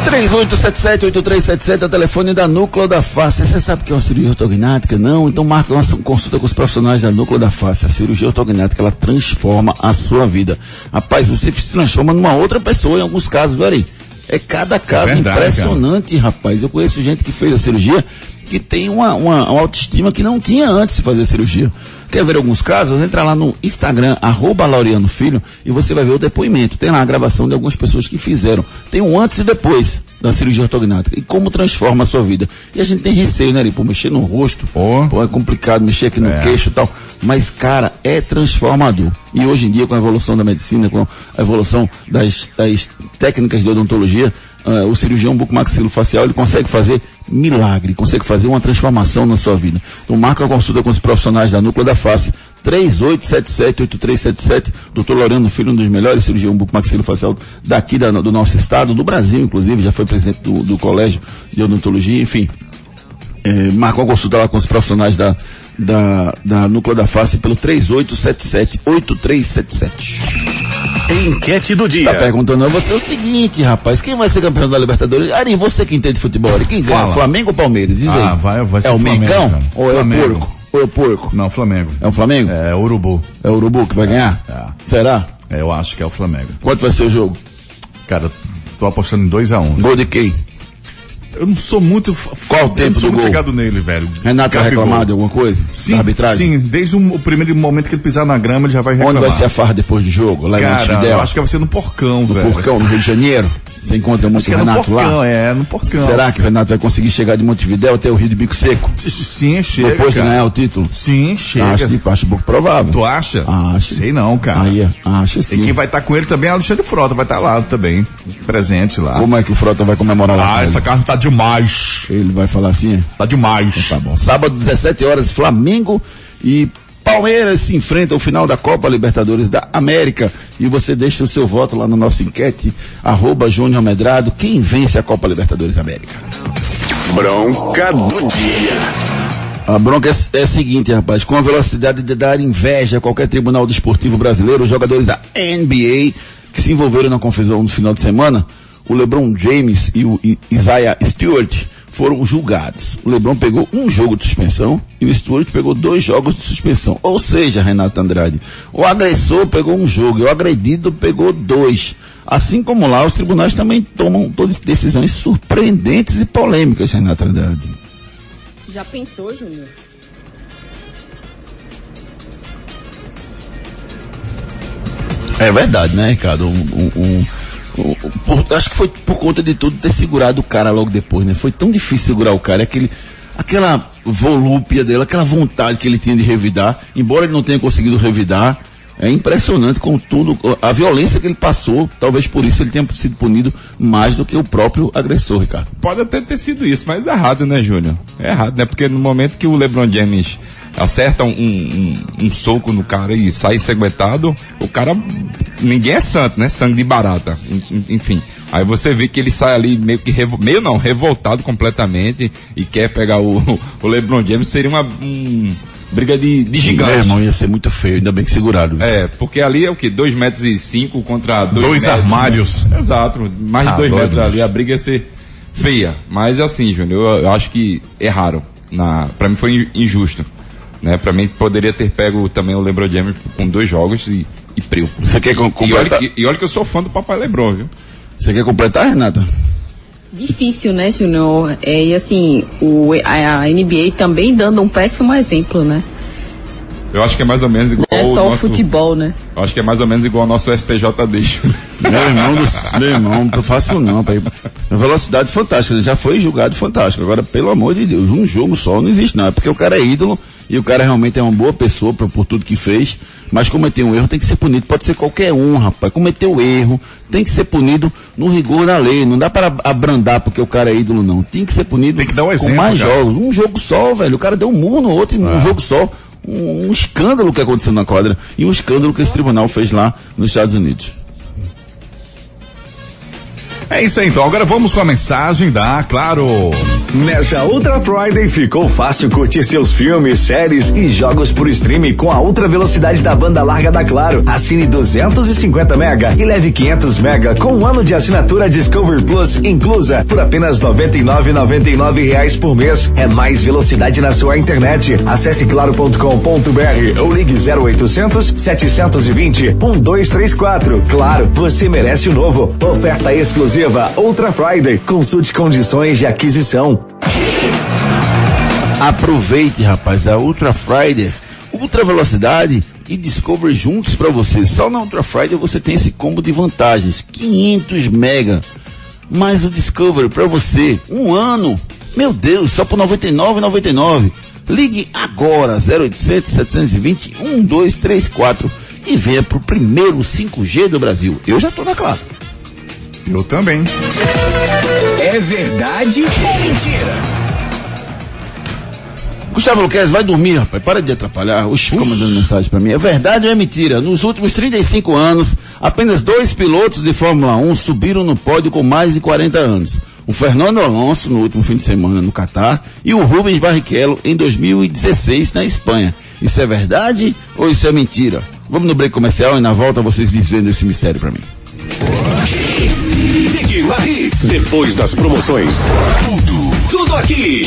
3877-8377 é o telefone da Núcleo da Face. Você sabe que é uma cirurgia ortognática? Não? Então marca uma consulta com os profissionais da Núcleo da Face. A cirurgia ortognática, ela transforma a sua vida. Rapaz, você se transforma numa outra pessoa em alguns casos, aí? É cada caso É verdade, impressionante, rapaz. Eu conheço gente que fez a cirurgia que tem uma, uma, uma autoestima que não tinha antes de fazer a cirurgia. Quer ver alguns casos? Entra lá no Instagram, arroba Laureano Filho, e você vai ver o depoimento. Tem lá a gravação de algumas pessoas que fizeram. Tem um antes e depois da cirurgia ortognática. E como transforma a sua vida. E a gente tem receio, né, Ari? Pô, mexer no rosto. Pô. Pô, é complicado mexer aqui no É. queixo e tal. Mas, cara, é transformador. E hoje em dia, com a evolução da medicina, com a evolução das, das técnicas de odontologia, ah, o cirurgião bucomaxilofacial, ele consegue fazer milagre, consegue fazer uma transformação na sua vida. Então marca a consulta com os profissionais da Núcleo da Face, 3877-8377, Dr. Loreno Filho, um dos melhores cirurgião bucomaxilofacial daqui da- do nosso estado, do Brasil, inclusive, já foi presidente do, do Colégio de Odontologia, enfim. É, marca uma consulta lá com os profissionais da, da, da Núcleo da Face pelo 3877-8377. Enquete do Tá dia. perguntando a você o seguinte, rapaz, quem vai ser campeão da Libertadores? Ari, você que entende futebol, Ari, quem ganha? Flamengo ou Palmeiras? Diz Ah, aí. vai- vai ser é o o Flamengo, Mengão? cara. Ou é Flamengo. o porco? Ou é o porco? Não, Flamengo. É o Flamengo? É, Urubu. É o Urubu que vai ganhar? É. Será? É, eu acho que é o Flamengo. Quanto vai ser o jogo? Cara, tô apostando em 2x1. Gol de quem? Eu não sou muito. Qual o eu tempo não sou do muito gol? chegado nele, velho. Renato vai Gabigol. reclamar de alguma coisa? Sim, Da arbitragem? sim, desde o, primeiro momento que ele pisar na grama, ele já vai Onde reclamar. vai ser a farra depois do jogo? Lá em Cara, Montevidéu? eu acho que vai ser no Porcão, No velho. Porcão, no Rio de Janeiro? Você encontra muito Acho o é no Renato Porcão, lá? é, no Porcão. Será que o Renato vai conseguir chegar de Montevidéu até o Rio de Bico Seco? Sim, chega, depois de ganhar o título? Sim, chega. Acho, acho pouco provável. Tu acha? Acho. Sei não, cara. Aí, acho E sim. quem vai estar com ele também é Alexandre Frota, vai estar lá também, presente lá. Como é que o Frota vai comemorar lá? Ah, essa carta tá demais. Ele vai falar assim? Tá demais. Tá bom. Sábado, 17 horas, Flamengo e Palmeiras se enfrentam ao final da Copa Libertadores da América. E você deixa o seu voto lá na nossa enquete, arroba Júnior Medrado. Quem vence a Copa Libertadores da América? Bronca do dia. A bronca é, é a seguinte, rapaz. Com a velocidade de dar inveja a qualquer tribunal desportivo brasileiro, os jogadores da NBA que se envolveram na confusão no final de semana, o LeBron James e o Isaiah Stewart foram julgados. O LeBron pegou um jogo de suspensão e o Stewart pegou dois jogos de suspensão. Ou seja, Renato Andrade, o agressor pegou um jogo e o agredido pegou dois. Assim como lá, os tribunais também tomam todas decisões surpreendentes e polêmicas, Renato Andrade. Já pensou, Júnior? É verdade, né, Ricardo? Um, um- um- um- por- acho que foi por conta de tudo ter segurado o cara logo depois, né? Foi tão difícil segurar o cara, aquele, aquela volúpia dele, aquela vontade que ele tinha de revidar, embora ele não tenha conseguido revidar, é impressionante com tudo, a violência que ele passou, talvez por isso ele tenha sido punido mais do que o próprio agressor, Ricardo. Pode até ter sido isso, mas é errado, né, Júnior? É errado, né? Porque no momento que o LeBron James acerta um, um, um soco no cara e sai segmentado, o cara, ninguém é santo, né? Sangue de barata, enfim. Aí você vê que ele sai ali meio que, revo, meio não, revoltado completamente e quer pegar o, o LeBron James, seria uma, um, briga de, de gigante. Meu irmão, ia ser muito feio, ainda bem que seguraram. É, porque ali é o que? Dois metros e cinco contra dois, dois metros, armários. Né? Exato, mais de ah, dois metros ali, a briga ia ser feia. Mas assim, Júnior, eu, eu acho que erraram. Na, pra mim foi injusto. Né? Pra mim poderia ter pego também o LeBron James com dois jogos e, e preu. Você quer completar? E olha, que, e olha que eu sou fã do papai LeBron, viu? Você quer completar, Renata? Difícil, né, Júnior? É, e assim, o, a, a NBA também dando um péssimo exemplo, né? Eu acho que é mais ou menos igual é só o nosso, futebol, né? Eu acho que é mais ou menos igual ao nosso STJD. meu irmão, do, meu irmão, não faço não, pai. Velocidade fantástica, já foi julgado fantástico. Agora, pelo amor de Deus, um jogo só não existe não. É porque o cara é ídolo e o cara realmente é uma boa pessoa por, por tudo que fez, mas cometeu um erro tem que ser punido. Pode ser qualquer um, rapaz. Cometeu erro, tem que ser punido no rigor da lei. Não dá para abrandar porque o cara é ídolo, não. Tem que ser punido tem que dar um exemplo, com mais cara. jogos. Um jogo só, velho. O cara deu um murro no outro em um ah. jogo só um, um escândalo que aconteceu na quadra e um escândalo que esse tribunal fez lá nos Estados Unidos. É isso aí então, agora vamos com a mensagem da Claro. Nessa Ultra Friday ficou fácil curtir seus filmes, séries e jogos por streaming com a ultra velocidade da banda larga da Claro. Assine 250 mega e leve 500 mega com um ano de assinatura Discovery Plus inclusa por apenas 99,99 reais por mês. É mais velocidade na sua internet. Acesse claro.com.br ou ligue 0800 720 1234. Claro, você merece o novo. Oferta exclusiva exclusiva Ultra Friday. Consulte condições de aquisição. Aproveite, rapaz, a Ultra Friday. Ultra velocidade e Discovery juntos para você. Só na Ultra Friday você tem esse combo de vantagens. 500 mega. Mais o Discovery para você. Um ano. Meu Deus, só por 99,99. Ligue agora 0800 720 1234 e venha pro primeiro 5G do Brasil. Eu já tô na classe. Eu também. É verdade ou mentira? Gustavo Luquez, vai dormir, rapaz. Para de atrapalhar. Oxi, ficou mandando mensagem para mim. É verdade ou é mentira? Nos últimos 35 anos, apenas dois pilotos de Fórmula 1 subiram no pódio com mais de 40 anos. O Fernando Alonso, no último fim de semana no Catar, e o Rubens Barrichello em 2016 na Espanha. Isso é verdade ou isso é mentira? Vamos no break comercial e na volta vocês dizendo esse mistério para mim. Depois das promoções, tudo, tudo aqui.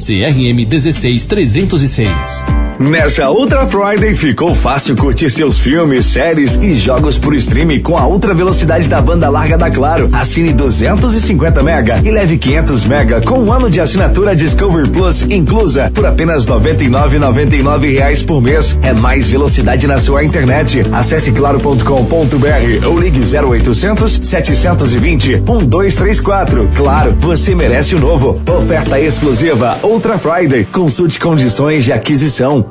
CRM 16306. Nessa Ultra Friday ficou fácil curtir seus filmes, séries e jogos por streaming com a ultra velocidade da banda larga da Claro. Assine 250 mega e leve 500 mega com um ano de assinatura Discovery Plus inclusa por apenas 99,99 reais por mês. É mais velocidade na sua internet. Acesse claro.com.br ou ligue 0800 720 1234. Claro, você merece o novo. Oferta exclusiva Ultra Friday. Consulte condições de aquisição.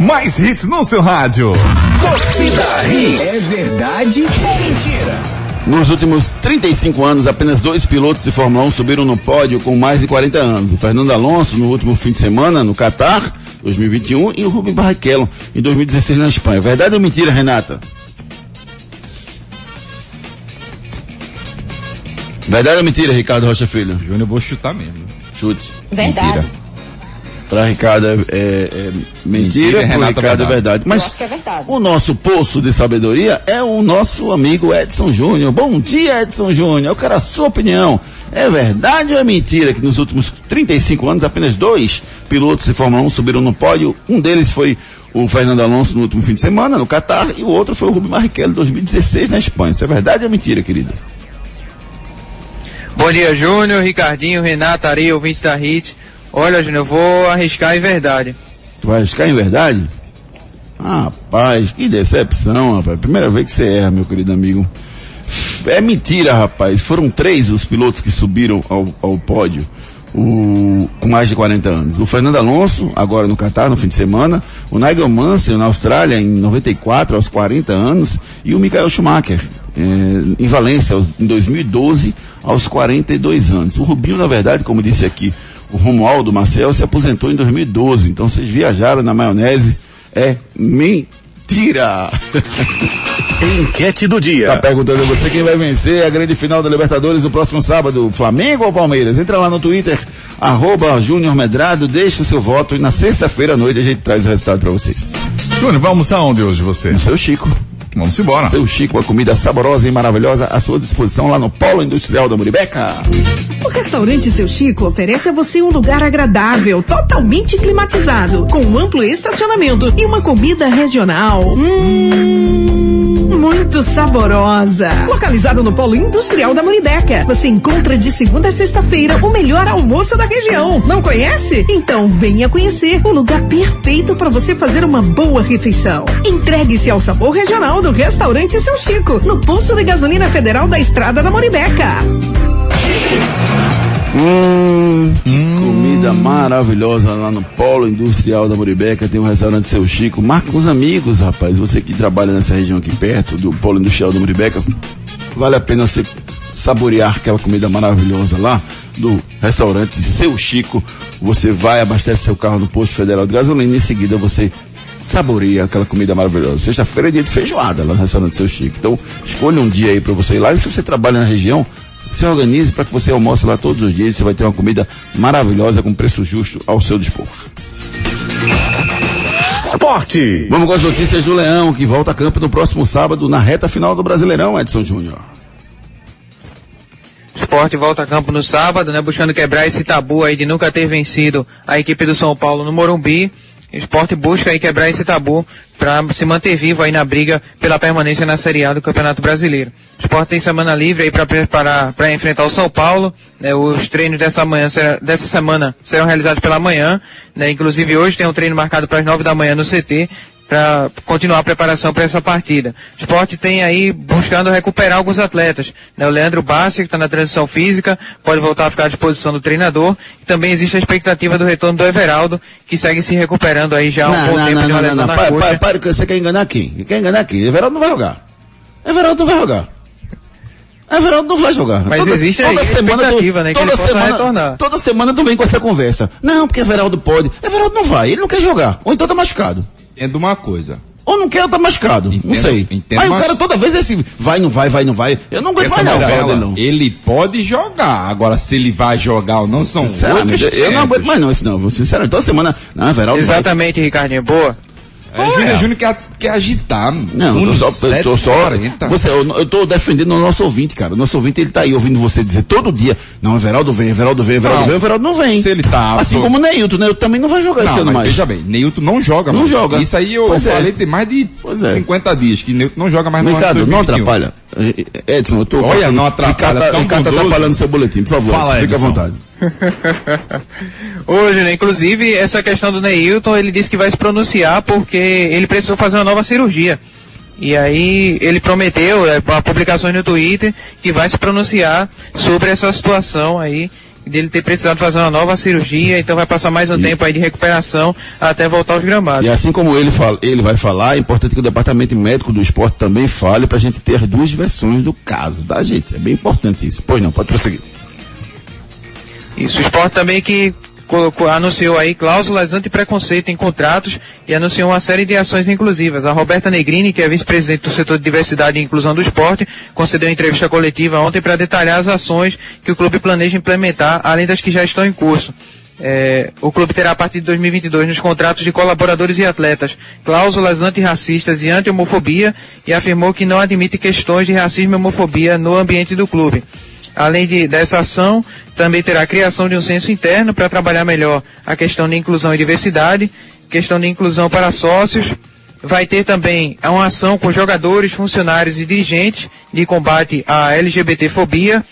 Mais hits no seu rádio. Torcida Hits. É verdade ou mentira? Nos últimos 35 anos, apenas dois pilotos de Fórmula 1 subiram no pódio com mais de 40 anos. O Fernando Alonso, no último fim de semana, no Qatar, 2021, e o Rubens Barrichello, em 2016, na Espanha. Verdade ou mentira, Renata? Verdade ou mentira, Ricardo Rocha Filho? Júnior, eu vou chutar mesmo. Chute. Verdade. Mentira. Para Ricardo é, é- é mentira, Mentira, para Renata, Ricardo é verdade. Mas acho que é verdade. o nosso poço de sabedoria é o nosso amigo Edson Júnior. Bom dia, Edson Júnior. Eu quero a sua opinião. É verdade ou é mentira que nos últimos 35 anos apenas dois pilotos de Fórmula 1 subiram no pódio? Um deles foi o Fernando Alonso no último fim de semana, no Catar, e o outro foi o Rubens Barrichello em 2016 na Espanha. Isso é verdade ou é mentira, querido? Bom dia, Júnior, Ricardinho, Renato, Ari, ouvinte da HIT. Olha, Júnior, eu vou arriscar em verdade. Tu vai arriscar em verdade? Rapaz, que decepção, rapaz. Primeira vez que você erra, meu querido amigo. É mentira, rapaz. Foram três os pilotos que subiram ao, ao pódio o, com mais de 40 anos. O Fernando Alonso, agora no Catar, no fim de semana. O Nigel Mansell, na Austrália, em 94, aos 40 anos. E o Michael Schumacher, eh, em Valência, em 2012, aos 42 anos. O Rubinho, na verdade, como disse aqui o Romualdo Marcel, se aposentou em 2012. Então vocês viajaram na maionese. É mentira! Enquete do Tá dia. perguntando a você quem vai vencer a grande final da Libertadores no próximo sábado, Flamengo ou Palmeiras? Entra lá no Twitter, arroba Júnior Medrado, deixa o seu voto e na sexta-feira à noite a gente traz o resultado pra vocês. Júnior, vai almoçar onde hoje você? Seu Chico, Vamos embora. seu Chico, uma comida saborosa e maravilhosa à sua disposição lá no Polo Industrial da Muribeca. O restaurante Seu Chico oferece a você um lugar agradável, totalmente climatizado, com um amplo estacionamento e uma comida regional. Hum, muito saborosa. Localizado no Polo Industrial da Muribeca, você encontra de segunda a sexta-feira o melhor almoço da região. Não conhece? Então venha conhecer o lugar perfeito para você fazer uma boa refeição. Entregue-se ao sabor regional do restaurante Seu Chico, no posto de gasolina federal da Estrada da Moribeca. Hum, comida maravilhosa lá no Polo Industrial da Muribeca, tem um restaurante Seu Chico. Marca com os amigos, rapaz. Você que trabalha nessa região aqui perto do Polo Industrial da Muribeca, vale a pena você saborear aquela comida maravilhosa lá do restaurante Seu Chico. Você vai, abastece seu carro no posto federal de gasolina e em seguida você saboreia aquela comida maravilhosa. Sexta-feira é dia de feijoada lá no restaurante Seu Chico. Então, escolha um dia aí para você ir lá. E se você trabalha na região, se organize para que você almoce lá todos os dias. Você vai ter uma comida maravilhosa com preço justo ao seu dispor. Esporte. Vamos com as notícias do Leão, que volta a campo no próximo sábado, na reta final do Brasileirão, Edson Júnior. Esporte volta a campo no sábado, né? Buscando quebrar esse tabu aí de nunca ter vencido a equipe do São Paulo no Morumbi. O esporte busca aí quebrar esse tabu para se manter vivo aí na briga pela permanência na Série A do Campeonato Brasileiro. O esporte tem semana livre aí para preparar, para enfrentar o São Paulo. né? Os treinos dessa manhã, dessa semana serão realizados pela manhã. né? Inclusive hoje tem um treino marcado para as nove da manhã no CT. Para continuar a preparação para essa partida. O esporte tem aí buscando recuperar alguns atletas. Né? O Leandro Bassi, que está na transição física, pode voltar a ficar à disposição do treinador. E também existe a expectativa do retorno do Everaldo, que segue se recuperando aí já há um Não, bom não, tempo não, de uma não, lesão não, na Pare, coxa. pare, pare, que você quer enganar quem? Quer enganar quem? Everaldo não vai jogar. Everaldo não vai jogar. Everaldo não vai jogar. Mas existe aí a expectativa, né, ele possa retornar. Toda semana tu vem com essa conversa. Não, porque Everaldo pode. Everaldo não vai, ele não quer jogar. Ou então tá machucado. Entendo uma coisa. Ou não quer tá machucado. não Entendo- sei. entendo Aí uma- o cara toda vez é assim, vai, não vai, vai, não vai. Eu não aguento mais não, novela, não. ele pode jogar. Agora, se ele vai jogar ou não, são Sinceramente, outros eu não 500. aguento mais não esse não. Sinceramente, toda semana, não, Everaldo vai. Exatamente, Ricardinho. Boa. É, Júnior Júnior quer, quer agitar. Não, eu só, eu tô só, 40. você, eu, eu tô defendendo o nosso ouvinte, cara. O nosso ouvinte, ele tá aí ouvindo você dizer todo dia, não, Everaldo vem, Everaldo vem, Everaldo Não. vem, Everaldo não vem. Se ele tá Assim apto- como o Neilton, Neilton também não vai jogar esse Não, ano mas mais. veja bem, Neilton não joga Não mais. joga. Isso aí eu Pois é. falei tem mais de Pois é. 50 dias, que Neilton não joga mais no ano Ricardo, não 2021. atrapalha. Edson, eu tô... Olha, não atrapalha, Ricardo, Ricardo tá atrapalhando seu boletim, por favor, Fala, fica à Edson. vontade. Hoje, né? Inclusive, essa questão do Neilton, ele disse que vai se pronunciar porque ele precisou fazer uma nova cirurgia. E aí, ele prometeu, é, a publicações no Twitter, que vai se pronunciar sobre essa situação aí, dele ter precisado fazer uma nova cirurgia, então vai passar mais um tempo aí de recuperação até voltar aos gramados. E assim como ele, fala, ele vai falar, é importante que o departamento médico do esporte também fale pra gente ter as duas versões do caso, tá, gente? É bem importante isso. Pois não, pode prosseguir. Isso, o esporte também que colocou, anunciou aí cláusulas anti-preconceito em contratos e anunciou uma série de ações inclusivas. A Roberta Negrini, que é vice-presidente do setor de diversidade e inclusão do esporte, concedeu entrevista coletiva ontem para detalhar as ações que o clube planeja implementar, além das que já estão em curso. É, o clube terá a partir de 2022 nos contratos de colaboradores e atletas cláusulas antirracistas e anti-homofobia e afirmou que não admite questões de racismo e homofobia no ambiente do clube. Além de, dessa ação, também terá a criação de um censo interno para trabalhar melhor a questão de inclusão e diversidade, questão de inclusão para sócios. Vai ter também uma ação com jogadores, funcionários e dirigentes de combate à LGBTfobia,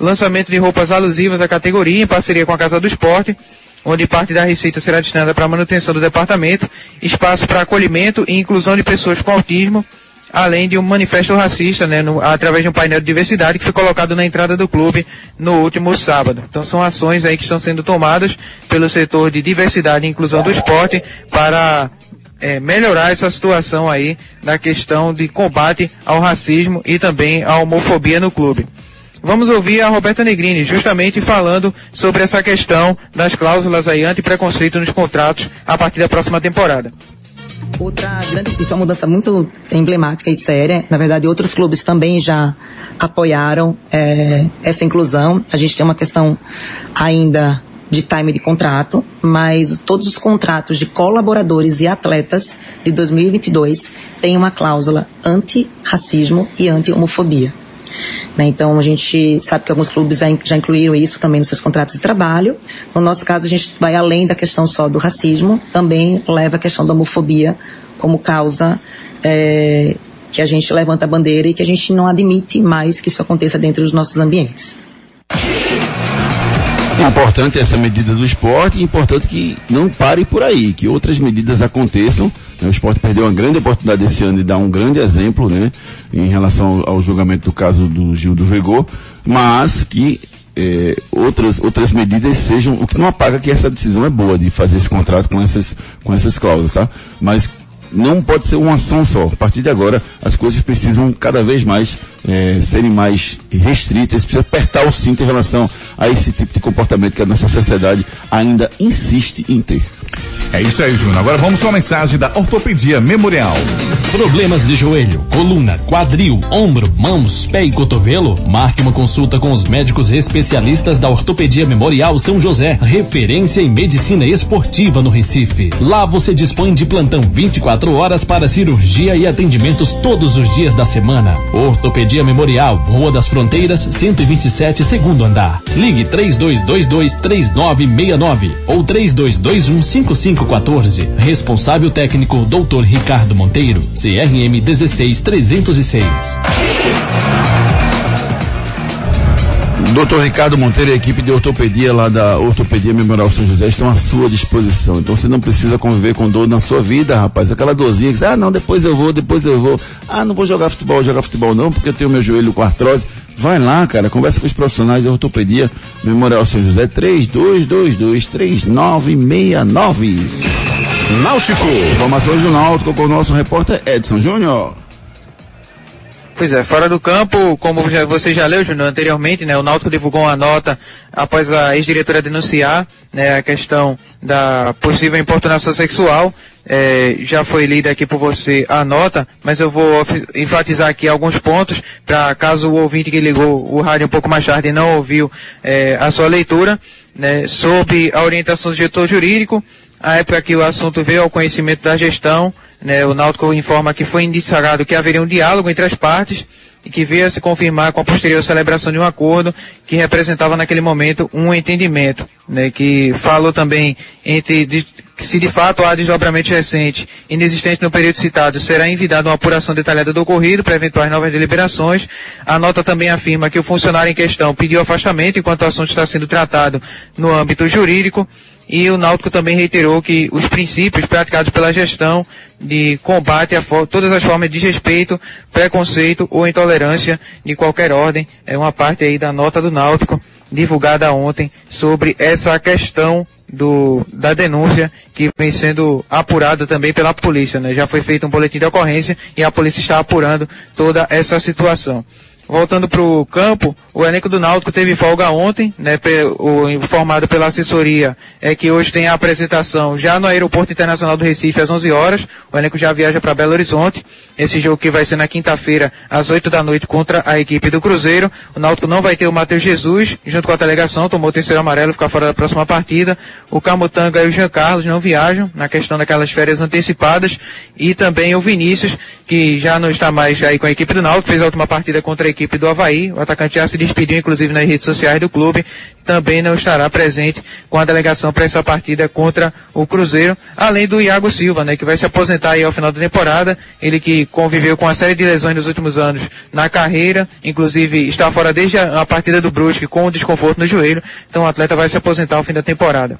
lançamento de roupas alusivas à categoria em parceria com a Casa do Esporte, onde parte da receita será destinada para a manutenção do departamento, espaço para acolhimento e inclusão de pessoas com autismo, além de um manifesto racista, né, no- através de um painel de diversidade que foi colocado na entrada do clube no último sábado. Então são ações aí que estão sendo tomadas pelo setor de diversidade e inclusão do esporte para eh, melhorar essa situação aí da questão de combate ao racismo e também à homofobia no clube. Vamos ouvir a Roberta Negrini justamente falando sobre essa questão das cláusulas aí anti-preconceito nos contratos a partir da próxima temporada. Outra grande, isso é uma mudança muito emblemática e séria. Na verdade, outros clubes também já apoiaram eh, essa inclusão. A gente tem uma questão ainda de time de contrato, mas todos os contratos de colaboradores e atletas de 2022 têm uma cláusula anti-racismo e anti-homofobia. Né? Então a gente sabe que alguns clubes já in- já incluíram isso também nos seus contratos de trabalho. No nosso caso, a gente vai além da questão só do racismo, também leva a questão da homofobia como causa eh, que a gente levanta a bandeira e que a gente não admite mais que isso aconteça dentro dos nossos ambientes. É importante essa medida do esporte importante que não pare por aí, que outras medidas aconteçam. né? O esporte perdeu uma grande oportunidade esse ano de dar um grande exemplo, né, em relação ao, ao julgamento do caso do Gil do Vigor, mas que eh, outras, outras medidas sejam, o que não apaga que essa decisão é boa de fazer esse contrato com essas, com essas cláusulas, tá? Mas não pode ser uma ação só. A partir de agora, as coisas precisam cada vez mais eh, serem mais restritas, precisa apertar o cinto em relação a esse tipo de comportamento que a nossa sociedade ainda insiste em ter. É isso aí, Júnior. Agora vamos com a mensagem da Ortopedia Memorial. Problemas de joelho, coluna, quadril, ombro, mãos, pé e cotovelo? Marque uma consulta com os médicos especialistas da Ortopedia Memorial São José, referência em medicina esportiva no Recife. Lá você dispõe de plantão 24 horas para cirurgia e atendimentos todos os dias da semana. Ortopedia Memorial, Rua das Fronteiras, 127, segundo andar. Ligue 3222 3969 ou 3221 5514. Responsável técnico Dr. Ricardo Monteiro, CRM 16306. Doutor Ricardo Monteiro e a equipe de ortopedia lá da Ortopedia Memorial São José estão à sua disposição. Então você não precisa conviver com dor na sua vida, rapaz. Aquela dorzinha que você, ah, não, depois eu vou, depois eu vou. Ah, não vou jogar futebol, jogar futebol não, porque eu tenho meu joelho com artrose. Vai lá, cara, conversa com os profissionais de ortopedia Memorial São José 3222 3969. Náutico. Informações do Náutico com o nosso repórter Edson Júnior. Pois é, fora do campo, como já, você já leu, Júnior, anteriormente, né, o Náutico divulgou uma nota após a ex-diretora denunciar né, a questão da possível importunação sexual. É, já foi lida aqui por você a nota, mas eu vou enfatizar aqui alguns pontos para caso o ouvinte que ligou o rádio um pouco mais tarde não ouviu é, a sua leitura, né, sobre a orientação do diretor jurídico, a época que o assunto veio ao conhecimento da gestão, né, o Náutico informa que foi indicado que haveria um diálogo entre as partes e que veio a se confirmar com a posterior celebração de um acordo que representava naquele momento um entendimento, né, que falou também entre de, se de fato há desdobramento recente inexistente no período citado, será enviada uma apuração detalhada do ocorrido para eventuais novas deliberações. A nota também afirma que o funcionário em questão pediu afastamento enquanto o assunto está sendo tratado no âmbito jurídico e o Náutico também reiterou que os princípios praticados pela gestão de combate a todas as formas de desrespeito, preconceito ou intolerância de qualquer ordem é uma parte aí da nota do Náutico divulgada ontem sobre essa questão do, da denúncia que vem sendo apurada também pela polícia, né? Já foi feito um boletim de ocorrência e a polícia está apurando toda essa situação. Voltando para o campo, o elenco do Náutico teve folga ontem, né, o, informado pela assessoria é que hoje tem a apresentação já no Aeroporto Internacional do Recife às 11 horas. O elenco já viaja para Belo Horizonte. Esse jogo que vai ser na quinta-feira às 8 da noite contra a equipe do Cruzeiro. O Náutico não vai ter o Matheus Jesus junto com a delegação, tomou o terceiro amarelo, ficar fora da próxima partida. O Camutanga e o Jean Carlos não viajam na questão daquelas férias antecipadas e também o Vinícius, que já não está mais aí com a equipe do Náutico, fez a última partida contra a equipe do Havaí. O atacante já se despediu, inclusive, nas redes sociais do clube. Também não estará presente com a delegação para essa partida contra o Cruzeiro. Além do Iago Silva, né, que vai se aposentar aí ao final da temporada. Ele que conviveu com uma série de lesões nos últimos anos na carreira. Inclusive, está fora desde a, a partida do Brusque com desconforto no joelho. Então o atleta vai se aposentar ao fim da temporada.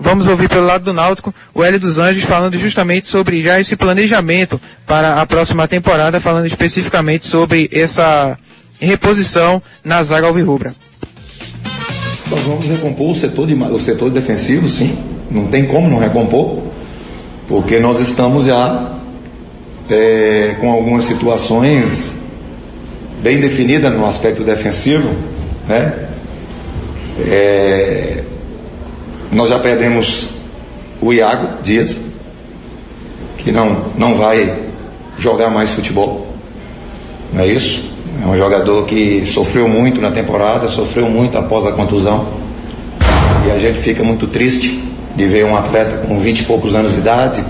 Vamos ouvir pelo lado do Náutico o Hélio dos Anjos falando justamente sobre já esse planejamento para a próxima temporada, falando especificamente sobre essa reposição na zaga alvirrubra. Nós vamos recompor o setor, de, o setor defensivo, sim. Não tem como não recompor, porque nós estamos já é, com algumas situações bem definidas no aspecto defensivo, né? É, nós já perdemos o Iago Dias, que não, não vai jogar mais futebol, não é isso? É um jogador que sofreu muito na temporada, sofreu muito após a contusão. E a gente fica muito triste de ver um atleta com 20 e poucos anos de idade,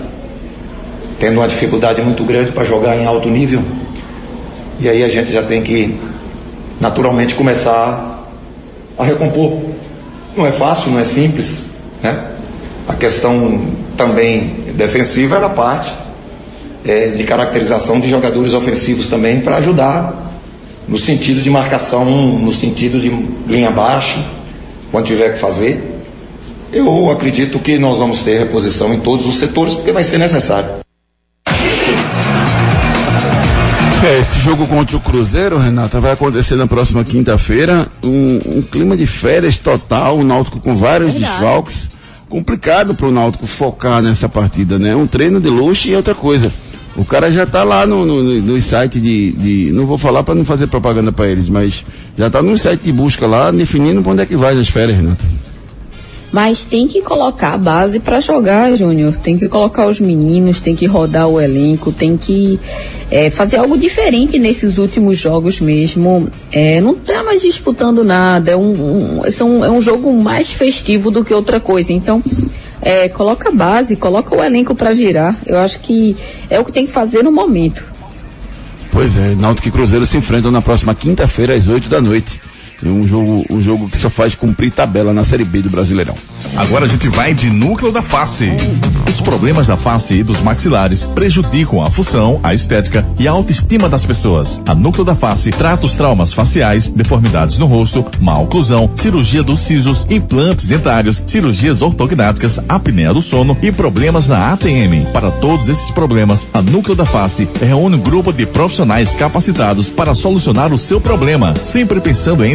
tendo uma dificuldade muito grande para jogar em alto nível. E aí a gente já tem que naturalmente começar a recompor. Não é fácil, não é simples, né? A questão também defensiva era parte é, de caracterização de jogadores ofensivos também para ajudar no sentido de marcação, no sentido de linha baixa, quando tiver que fazer. Eu acredito que nós vamos ter reposição em todos os setores, porque vai ser necessário. É, esse jogo contra o Cruzeiro, Renata, vai acontecer na próxima quinta-feira. Um, um, clima de férias total, o Náutico com vários Verdade. desfalques. Complicado para o Náutico focar nessa partida, né? Um treino de luxo e outra coisa. O cara já está lá no, no, no site de, de, Não vou falar para não fazer propaganda para eles, mas já está no site de busca lá, definindo para onde é que vai nas férias, Renato. Mas tem que colocar a base para jogar, Júnior. Tem que colocar os meninos, tem que rodar o elenco, tem que é, fazer algo diferente nesses últimos jogos mesmo. É, não está mais disputando nada. É um, um, é um jogo mais festivo do que outra coisa. Então, é, coloca a base, coloca o elenco para girar. Eu acho que é o que tem que fazer no momento. Pois é, Náutico e Cruzeiro se enfrentam na próxima quinta-feira às 8 da noite. É um jogo, um jogo que só faz cumprir tabela na Série B do Brasileirão. Agora a gente vai de núcleo da face. Os problemas da face e dos maxilares prejudicam a função, a estética e a autoestima das pessoas. A Núcleo da Face trata os traumas faciais, deformidades no rosto, má oclusão, cirurgia dos sisos, implantes dentários, cirurgias ortognáticas, apneia do sono e problemas na ATM. Para todos esses problemas, a Núcleo da Face reúne um grupo de profissionais capacitados para solucionar o seu problema, sempre pensando em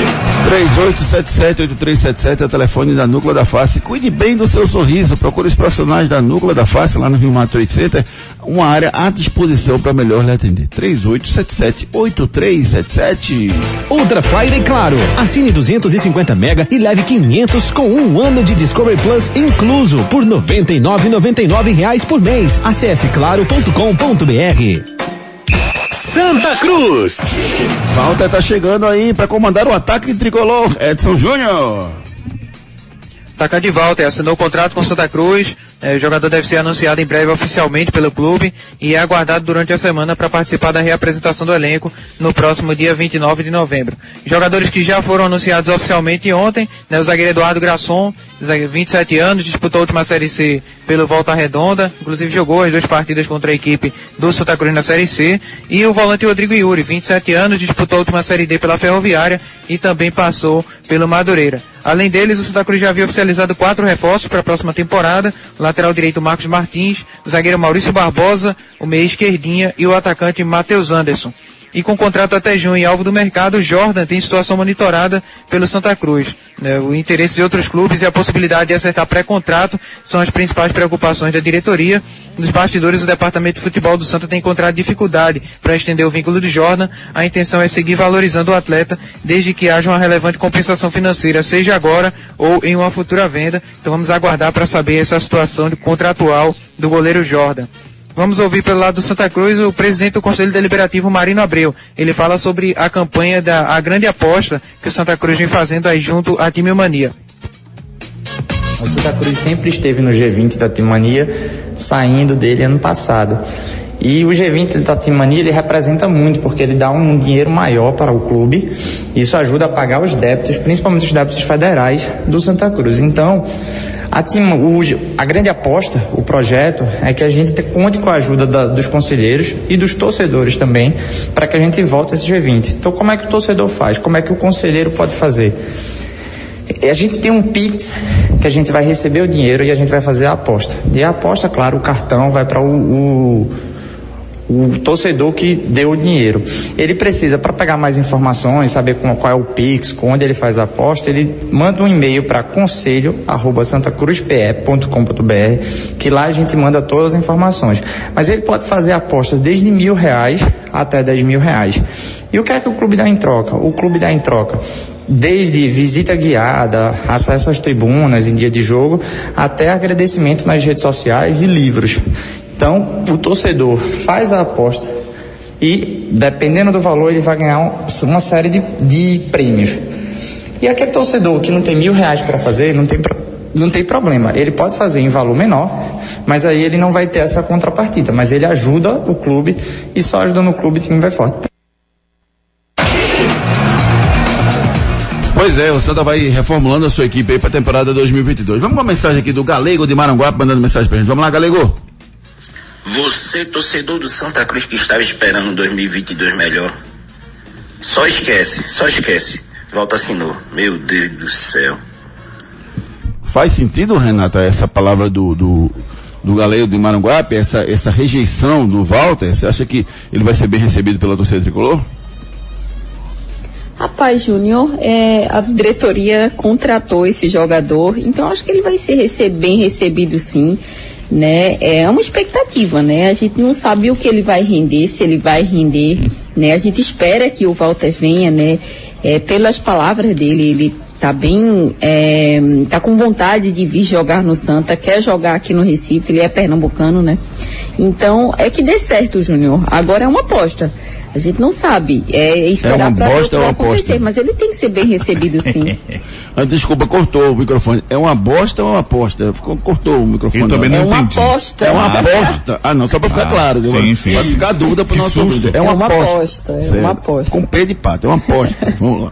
3877-8377 é o telefone da Núcleo da Face. Cuide bem do seu sorriso. Procure os profissionais da Núcleo da Face lá no Rio Mato Trade Center. Uma área à disposição para melhor lhe atender. 3877-8377. Ultra Friday Claro. Assine 250 mega e leve 500 com um ano de Discovery Plus incluso por 99,99 reais por mês. Acesse claro.com.br. Santa Cruz. Walter tá chegando aí para comandar o ataque tricolor. Edson Júnior. Ataca de Walter assinou o contrato com Santa Cruz. É, o jogador deve ser anunciado em breve oficialmente pelo clube e é aguardado durante a semana para participar da reapresentação do elenco no próximo dia 29 de novembro. Jogadores que já foram anunciados oficialmente ontem, né, o zagueiro Eduardo Grasson, 27 anos, disputou a última Série C pelo Volta Redonda, inclusive jogou as duas partidas contra a equipe do Santa Cruz na Série C, e o volante Rodrigo Yuri, 27 anos, disputou a última Série D pela Ferroviária e também passou pelo Madureira. Além deles, o Santa Cruz já havia oficializado quatro reforços para a próxima temporada, lateral direito Marcos Martins, zagueiro Maurício Barbosa, o meia esquerdinha e o atacante Matheus Anderson. E com contrato até junho e alvo do mercado, Jordan tem situação monitorada pelo Santa Cruz. Né? O interesse de outros clubes e a possibilidade de acertar pré-contrato são as principais preocupações da diretoria. Nos bastidores, o departamento de futebol do Santa tem encontrado dificuldade para estender o vínculo de Jordan. A intenção é seguir valorizando o atleta desde que haja uma relevante compensação financeira, seja agora ou em uma futura venda. Então vamos aguardar para saber essa situação contratual do goleiro Jordan. Vamos ouvir pelo lado do Santa Cruz o presidente do Conselho Deliberativo, Marino Abreu. Ele fala sobre a campanha da a grande aposta que o Santa Cruz vem fazendo aí junto à Time Mania. O Santa Cruz sempre esteve no G20 da Timania, saindo dele ano passado. E o G20 da Timania ele representa muito, porque ele dá um dinheiro maior para o clube. Isso ajuda a pagar os débitos, principalmente os débitos federais do Santa Cruz. Então, a, o, a grande aposta, o projeto, é que a gente te, conte com a ajuda da, dos conselheiros e dos torcedores também, para que a gente volte a esse G20. Então, como é que o torcedor faz? Como é que o conselheiro pode fazer? A gente tem um Pix que a gente vai receber o dinheiro e a gente vai fazer a aposta. E a aposta, claro, o cartão vai para o, o, o, torcedor que deu o dinheiro. Ele precisa, para pegar mais informações, saber qual, é o Pix, onde ele faz a aposta, ele manda um e-mail para conselho.santacruzpe.com.br, que lá a gente manda todas as informações. Mas ele pode fazer apostas desde mil reais até dez mil reais. E o que é que o clube dá em troca? O clube dá em troca desde visita guiada, acesso às tribunas em dia de jogo, até agradecimento nas redes sociais e livros. Então, o torcedor faz a aposta e, dependendo do valor, ele vai ganhar uma série de, de prêmios. E aquele torcedor que não tem mil reais para fazer, não tem, não tem problema. Ele pode fazer em valor menor, mas aí ele não vai ter essa contrapartida. Mas ele ajuda o clube e só ajudando o clube o time vai forte. Pois é, o Santa vai reformulando a sua equipe aí para a temporada 2022. Vamos com uma mensagem aqui do Galego de Maranguape mandando mensagem pra gente. Vamos lá, Galego. Você, torcedor do Santa Cruz que estava esperando um 2022 melhor, só esquece, só esquece. Volta assinou. Meu Deus do céu. Faz sentido, Renata, essa palavra do, do, do Galego de Maranguape, essa, essa rejeição do Walter? Você acha que ele vai ser bem recebido pela torcida tricolor? Rapaz, Júnior, é, a diretoria contratou esse jogador, então acho que ele vai ser rece bem recebido sim, né? É uma expectativa, né? A gente não sabe o que ele vai render, se ele vai render, né? A gente espera que o Walter venha, né? É, pelas palavras dele, ele tá bem, é, tá com vontade de vir jogar no Santa, quer jogar aqui no Recife, ele é pernambucano, né? Então, é que dê certo, Júnior. Agora é uma aposta. A gente não sabe. É esperar É uma para ver o bosta vai uma aposta? acontecer, mas ele tem que ser bem recebido sim. Ah, desculpa, cortou o microfone. É uma bosta ou uma aposta? Ficou, cortou o microfone. Eu também não É uma entendi. aposta. É uma aposta. Ah, não, só pra ficar Ah, claro. sim, Pra- sim. Pra ficar dúvida pro Que nosso susto. É É uma uma aposta. aposta, é uma aposta. Com P de pato, é uma aposta. Vamos lá.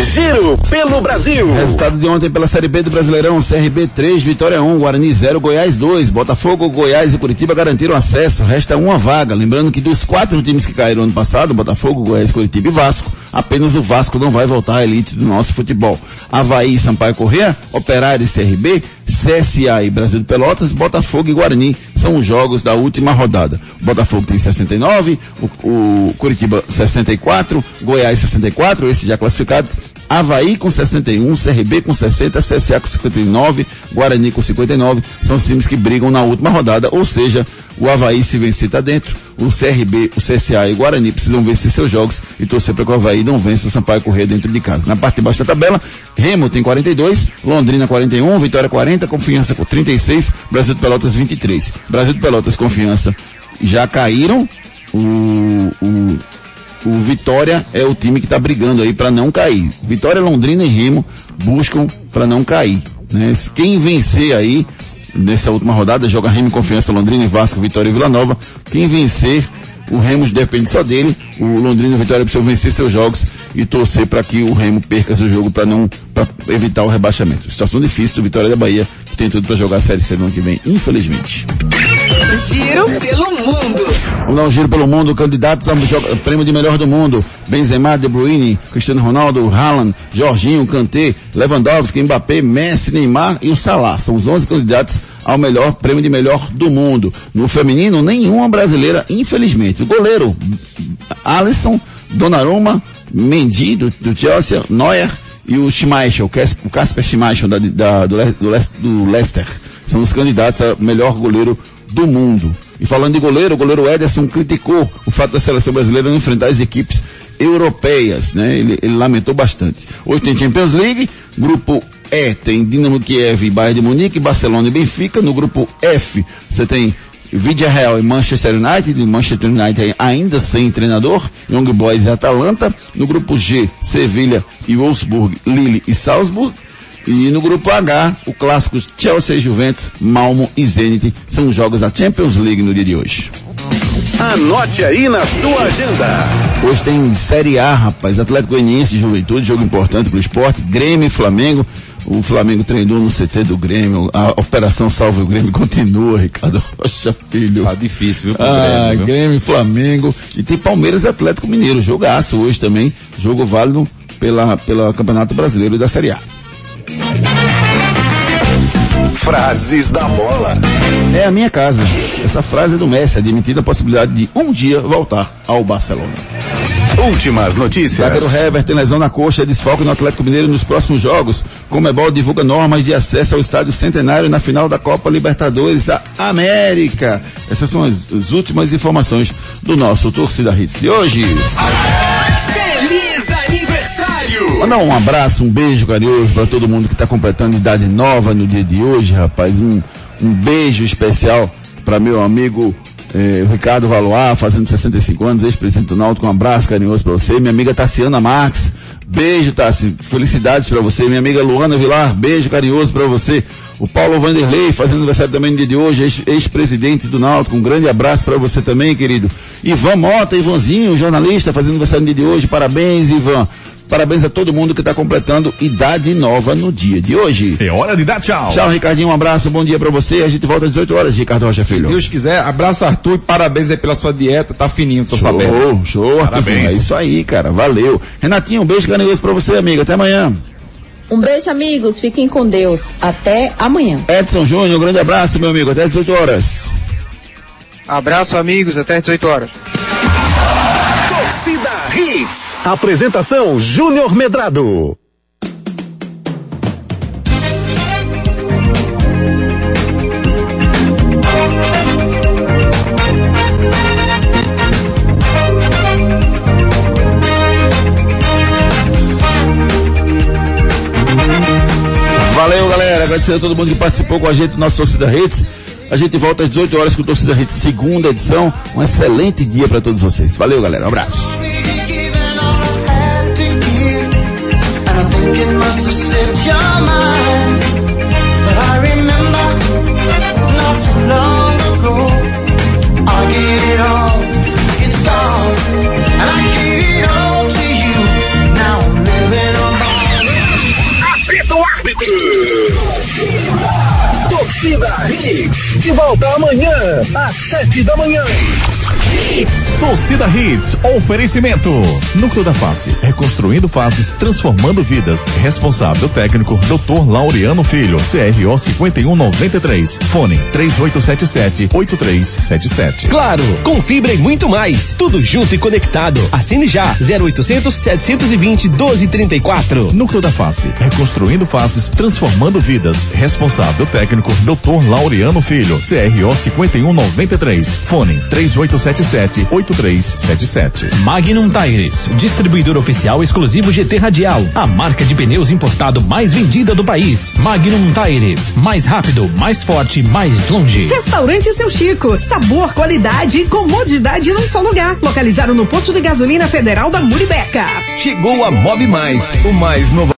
Giro pelo Brasil. Resultado de ontem pela Série B do Brasileirão, CRB 3, Vitória 1, Guarani 0, Goiás 2, Botafogo, Goiás e Curitiba garantiram acesso, resta uma vaga. Lembrando que dos quatro times que caíram ano passado, Botafogo, Goiás, Curitiba e Vasco, apenas o Vasco não vai voltar à elite do nosso futebol. Havaí Sampaio Corrêa, Operário e CRB, CSA e Brasil de Pelotas, Botafogo e Guarani são os jogos da última rodada. O Botafogo tem 69, o, o Curitiba 64, Goiás 64, esses já classificados, Havaí com 61, CRB com 60, CSA com 59, Guarani com 59, são os times que brigam na última rodada, ou seja, o Havaí se vencer está dentro, o CRB, o CSA e o Guarani precisam vencer seus jogos e torcer para que o Havaí não vença o Sampaio Corrêa dentro de casa. Na parte de baixo da tabela, Remo tem 42, Londrina 41, Vitória 40, Confiança com 36, Brasil de Pelotas 23. Brasil de Pelotas Confiança já caíram, o, o, o Vitória é o time que está brigando aí para não cair. Vitória, Londrina e Remo buscam para não cair. Né? Quem vencer aí nessa última rodada joga Remo, Confiança, Londrina e Vasco, Vitória e Vila Nova. Quem vencer o Remo depende só dele. O Londrina e o Vitória precisam vencer seus jogos e torcer para que o Remo perca seu jogo para não para evitar o rebaixamento. Situação difícil do Vitória da Bahia, que tem tudo para jogar a Série C no ano que vem, infelizmente. Giro pelo mundo. Vamos dar um giro pelo mundo, candidatos ao prêmio de melhor do mundo. Benzema, De Bruyne, Cristiano Ronaldo, Haaland, Jorginho, Kanté, Lewandowski, Mbappé, Messi, Neymar e o Salah. São os 11 candidatos ao melhor prêmio de melhor do mundo. No feminino, nenhuma brasileira, infelizmente. O goleiro, Alisson, Donnarumma, Mendy, do, do Chelsea, Neuer e o Schmeichel, o Casper Schmeichel da, da- do, do Leicester. São os candidatos a melhor goleiro do mundo. E falando de goleiro, o goleiro Ederson criticou o fato da seleção brasileira não enfrentar as equipes europeias, né? Ele, ele lamentou bastante. Hoje tem Champions League, grupo E tem Dinamo Kiev e Bayern de Munique, Barcelona e Benfica. No grupo F você tem Vidia Real e Manchester United, Manchester United ainda sem treinador, Young Boys e Atalanta. No grupo G, Sevilha e Wolfsburg, Lille e Salzburg. E no grupo H, o clássico Chelsea, Juventus, Malmo e Zenit são os jogos da Champions League no dia de hoje. Anote aí na sua agenda. Hoje tem Série A, rapaz, Atlético Goianiense Juventude, jogo importante pro esporte, Grêmio e Flamengo. O Flamengo treinou no CT do Grêmio, a operação Salve o Grêmio continua, Ricardo Rocha Filho. Tá difícil, viu, pro Ah, Grêmio, viu? Grêmio e Flamengo. E tem Palmeiras e Atlético Mineiro, jogaço hoje também, jogo válido pela, pela Campeonato Brasileiro da Série A. Frases da bola. É a minha casa. Essa frase é do Messi, admitida a possibilidade de um dia voltar ao Barcelona. Últimas notícias. Zagueiro Hever tem lesão na coxa e desfalque no Atlético Mineiro nos próximos jogos. Comebol divulga normas de acesso ao estádio centenário na final da Copa Libertadores da América. Essas são as, as últimas informações do nosso Torcida Hits de hoje. Feliz aniversário. Mandar um abraço, um beijo carinhoso para todo mundo que está completando idade nova no dia de hoje, rapaz. Um, um beijo especial para meu amigo eh, Ricardo Valois, fazendo 65 anos, ex-presidente do Náutico. Um abraço carinhoso para você. Minha amiga Tassiana Marques, beijo, Tassi. Felicidades para você. Minha amiga Luana Vilar, beijo carinhoso para você. O Paulo Vanderlei, fazendo aniversário também no dia de hoje, ex- ex-presidente do Náutico. Um grande abraço para você também, querido. Ivan Mota, Ivanzinho, jornalista, fazendo aniversário no dia de hoje. Parabéns, Ivan. Parabéns a todo mundo que está completando idade nova no dia de hoje. É hora de dar tchau. Tchau, Ricardinho. Um abraço, bom dia para você. A gente volta às 18 horas, Ricardo Rocha Filho. Se Deus quiser, abraço Arthur e parabéns aí pela sua dieta, tá fininho, tô Show, sabendo. show, Arthurzinho. Parabéns. É isso aí, cara. Valeu. Renatinho, um beijo carinhoso pra você, amigo. Até amanhã. Um beijo, amigos. Fiquem com Deus. Até amanhã. Edson Júnior, um grande abraço, meu amigo. Até 18 horas. Abraço, amigos. Até 18 horas. Apresentação Júnior Medrado. Valeu, galera. Agradecer a todo mundo que participou com a gente do nosso Torcida Hits. A gente volta às 18 horas com o Torcida Hits segunda edição. Um excelente dia para todos vocês. Valeu, galera. Um abraço. Long ago. I gave it all, Torcida Hits. De volta amanhã, às sete da manhã. Torcida Hits, oferecimento. Núcleo da Face, reconstruindo faces, transformando vidas. Responsável técnico, Dr. Laureano Filho, CRO 5193. Fone 3877-8377. Claro, com fibra e muito mais. Tudo junto e conectado. Assine já. 0800 720 1234. Núcleo da Face, reconstruindo faces, transformando vidas. Responsável técnico, Dr. Laureano Filho, CRO 5193. Fone 3877-8377. Magnum Tires, distribuidor oficial exclusivo GT Radial, a marca de pneus importado mais vendida do país. Magnum Tires, mais rápido, mais forte, mais longe. Restaurante Seu Chico. Sabor, qualidade e comodidade num só lugar. Localizado no posto de gasolina federal da Muribeca. Chegou a Mob Mais, o mais novo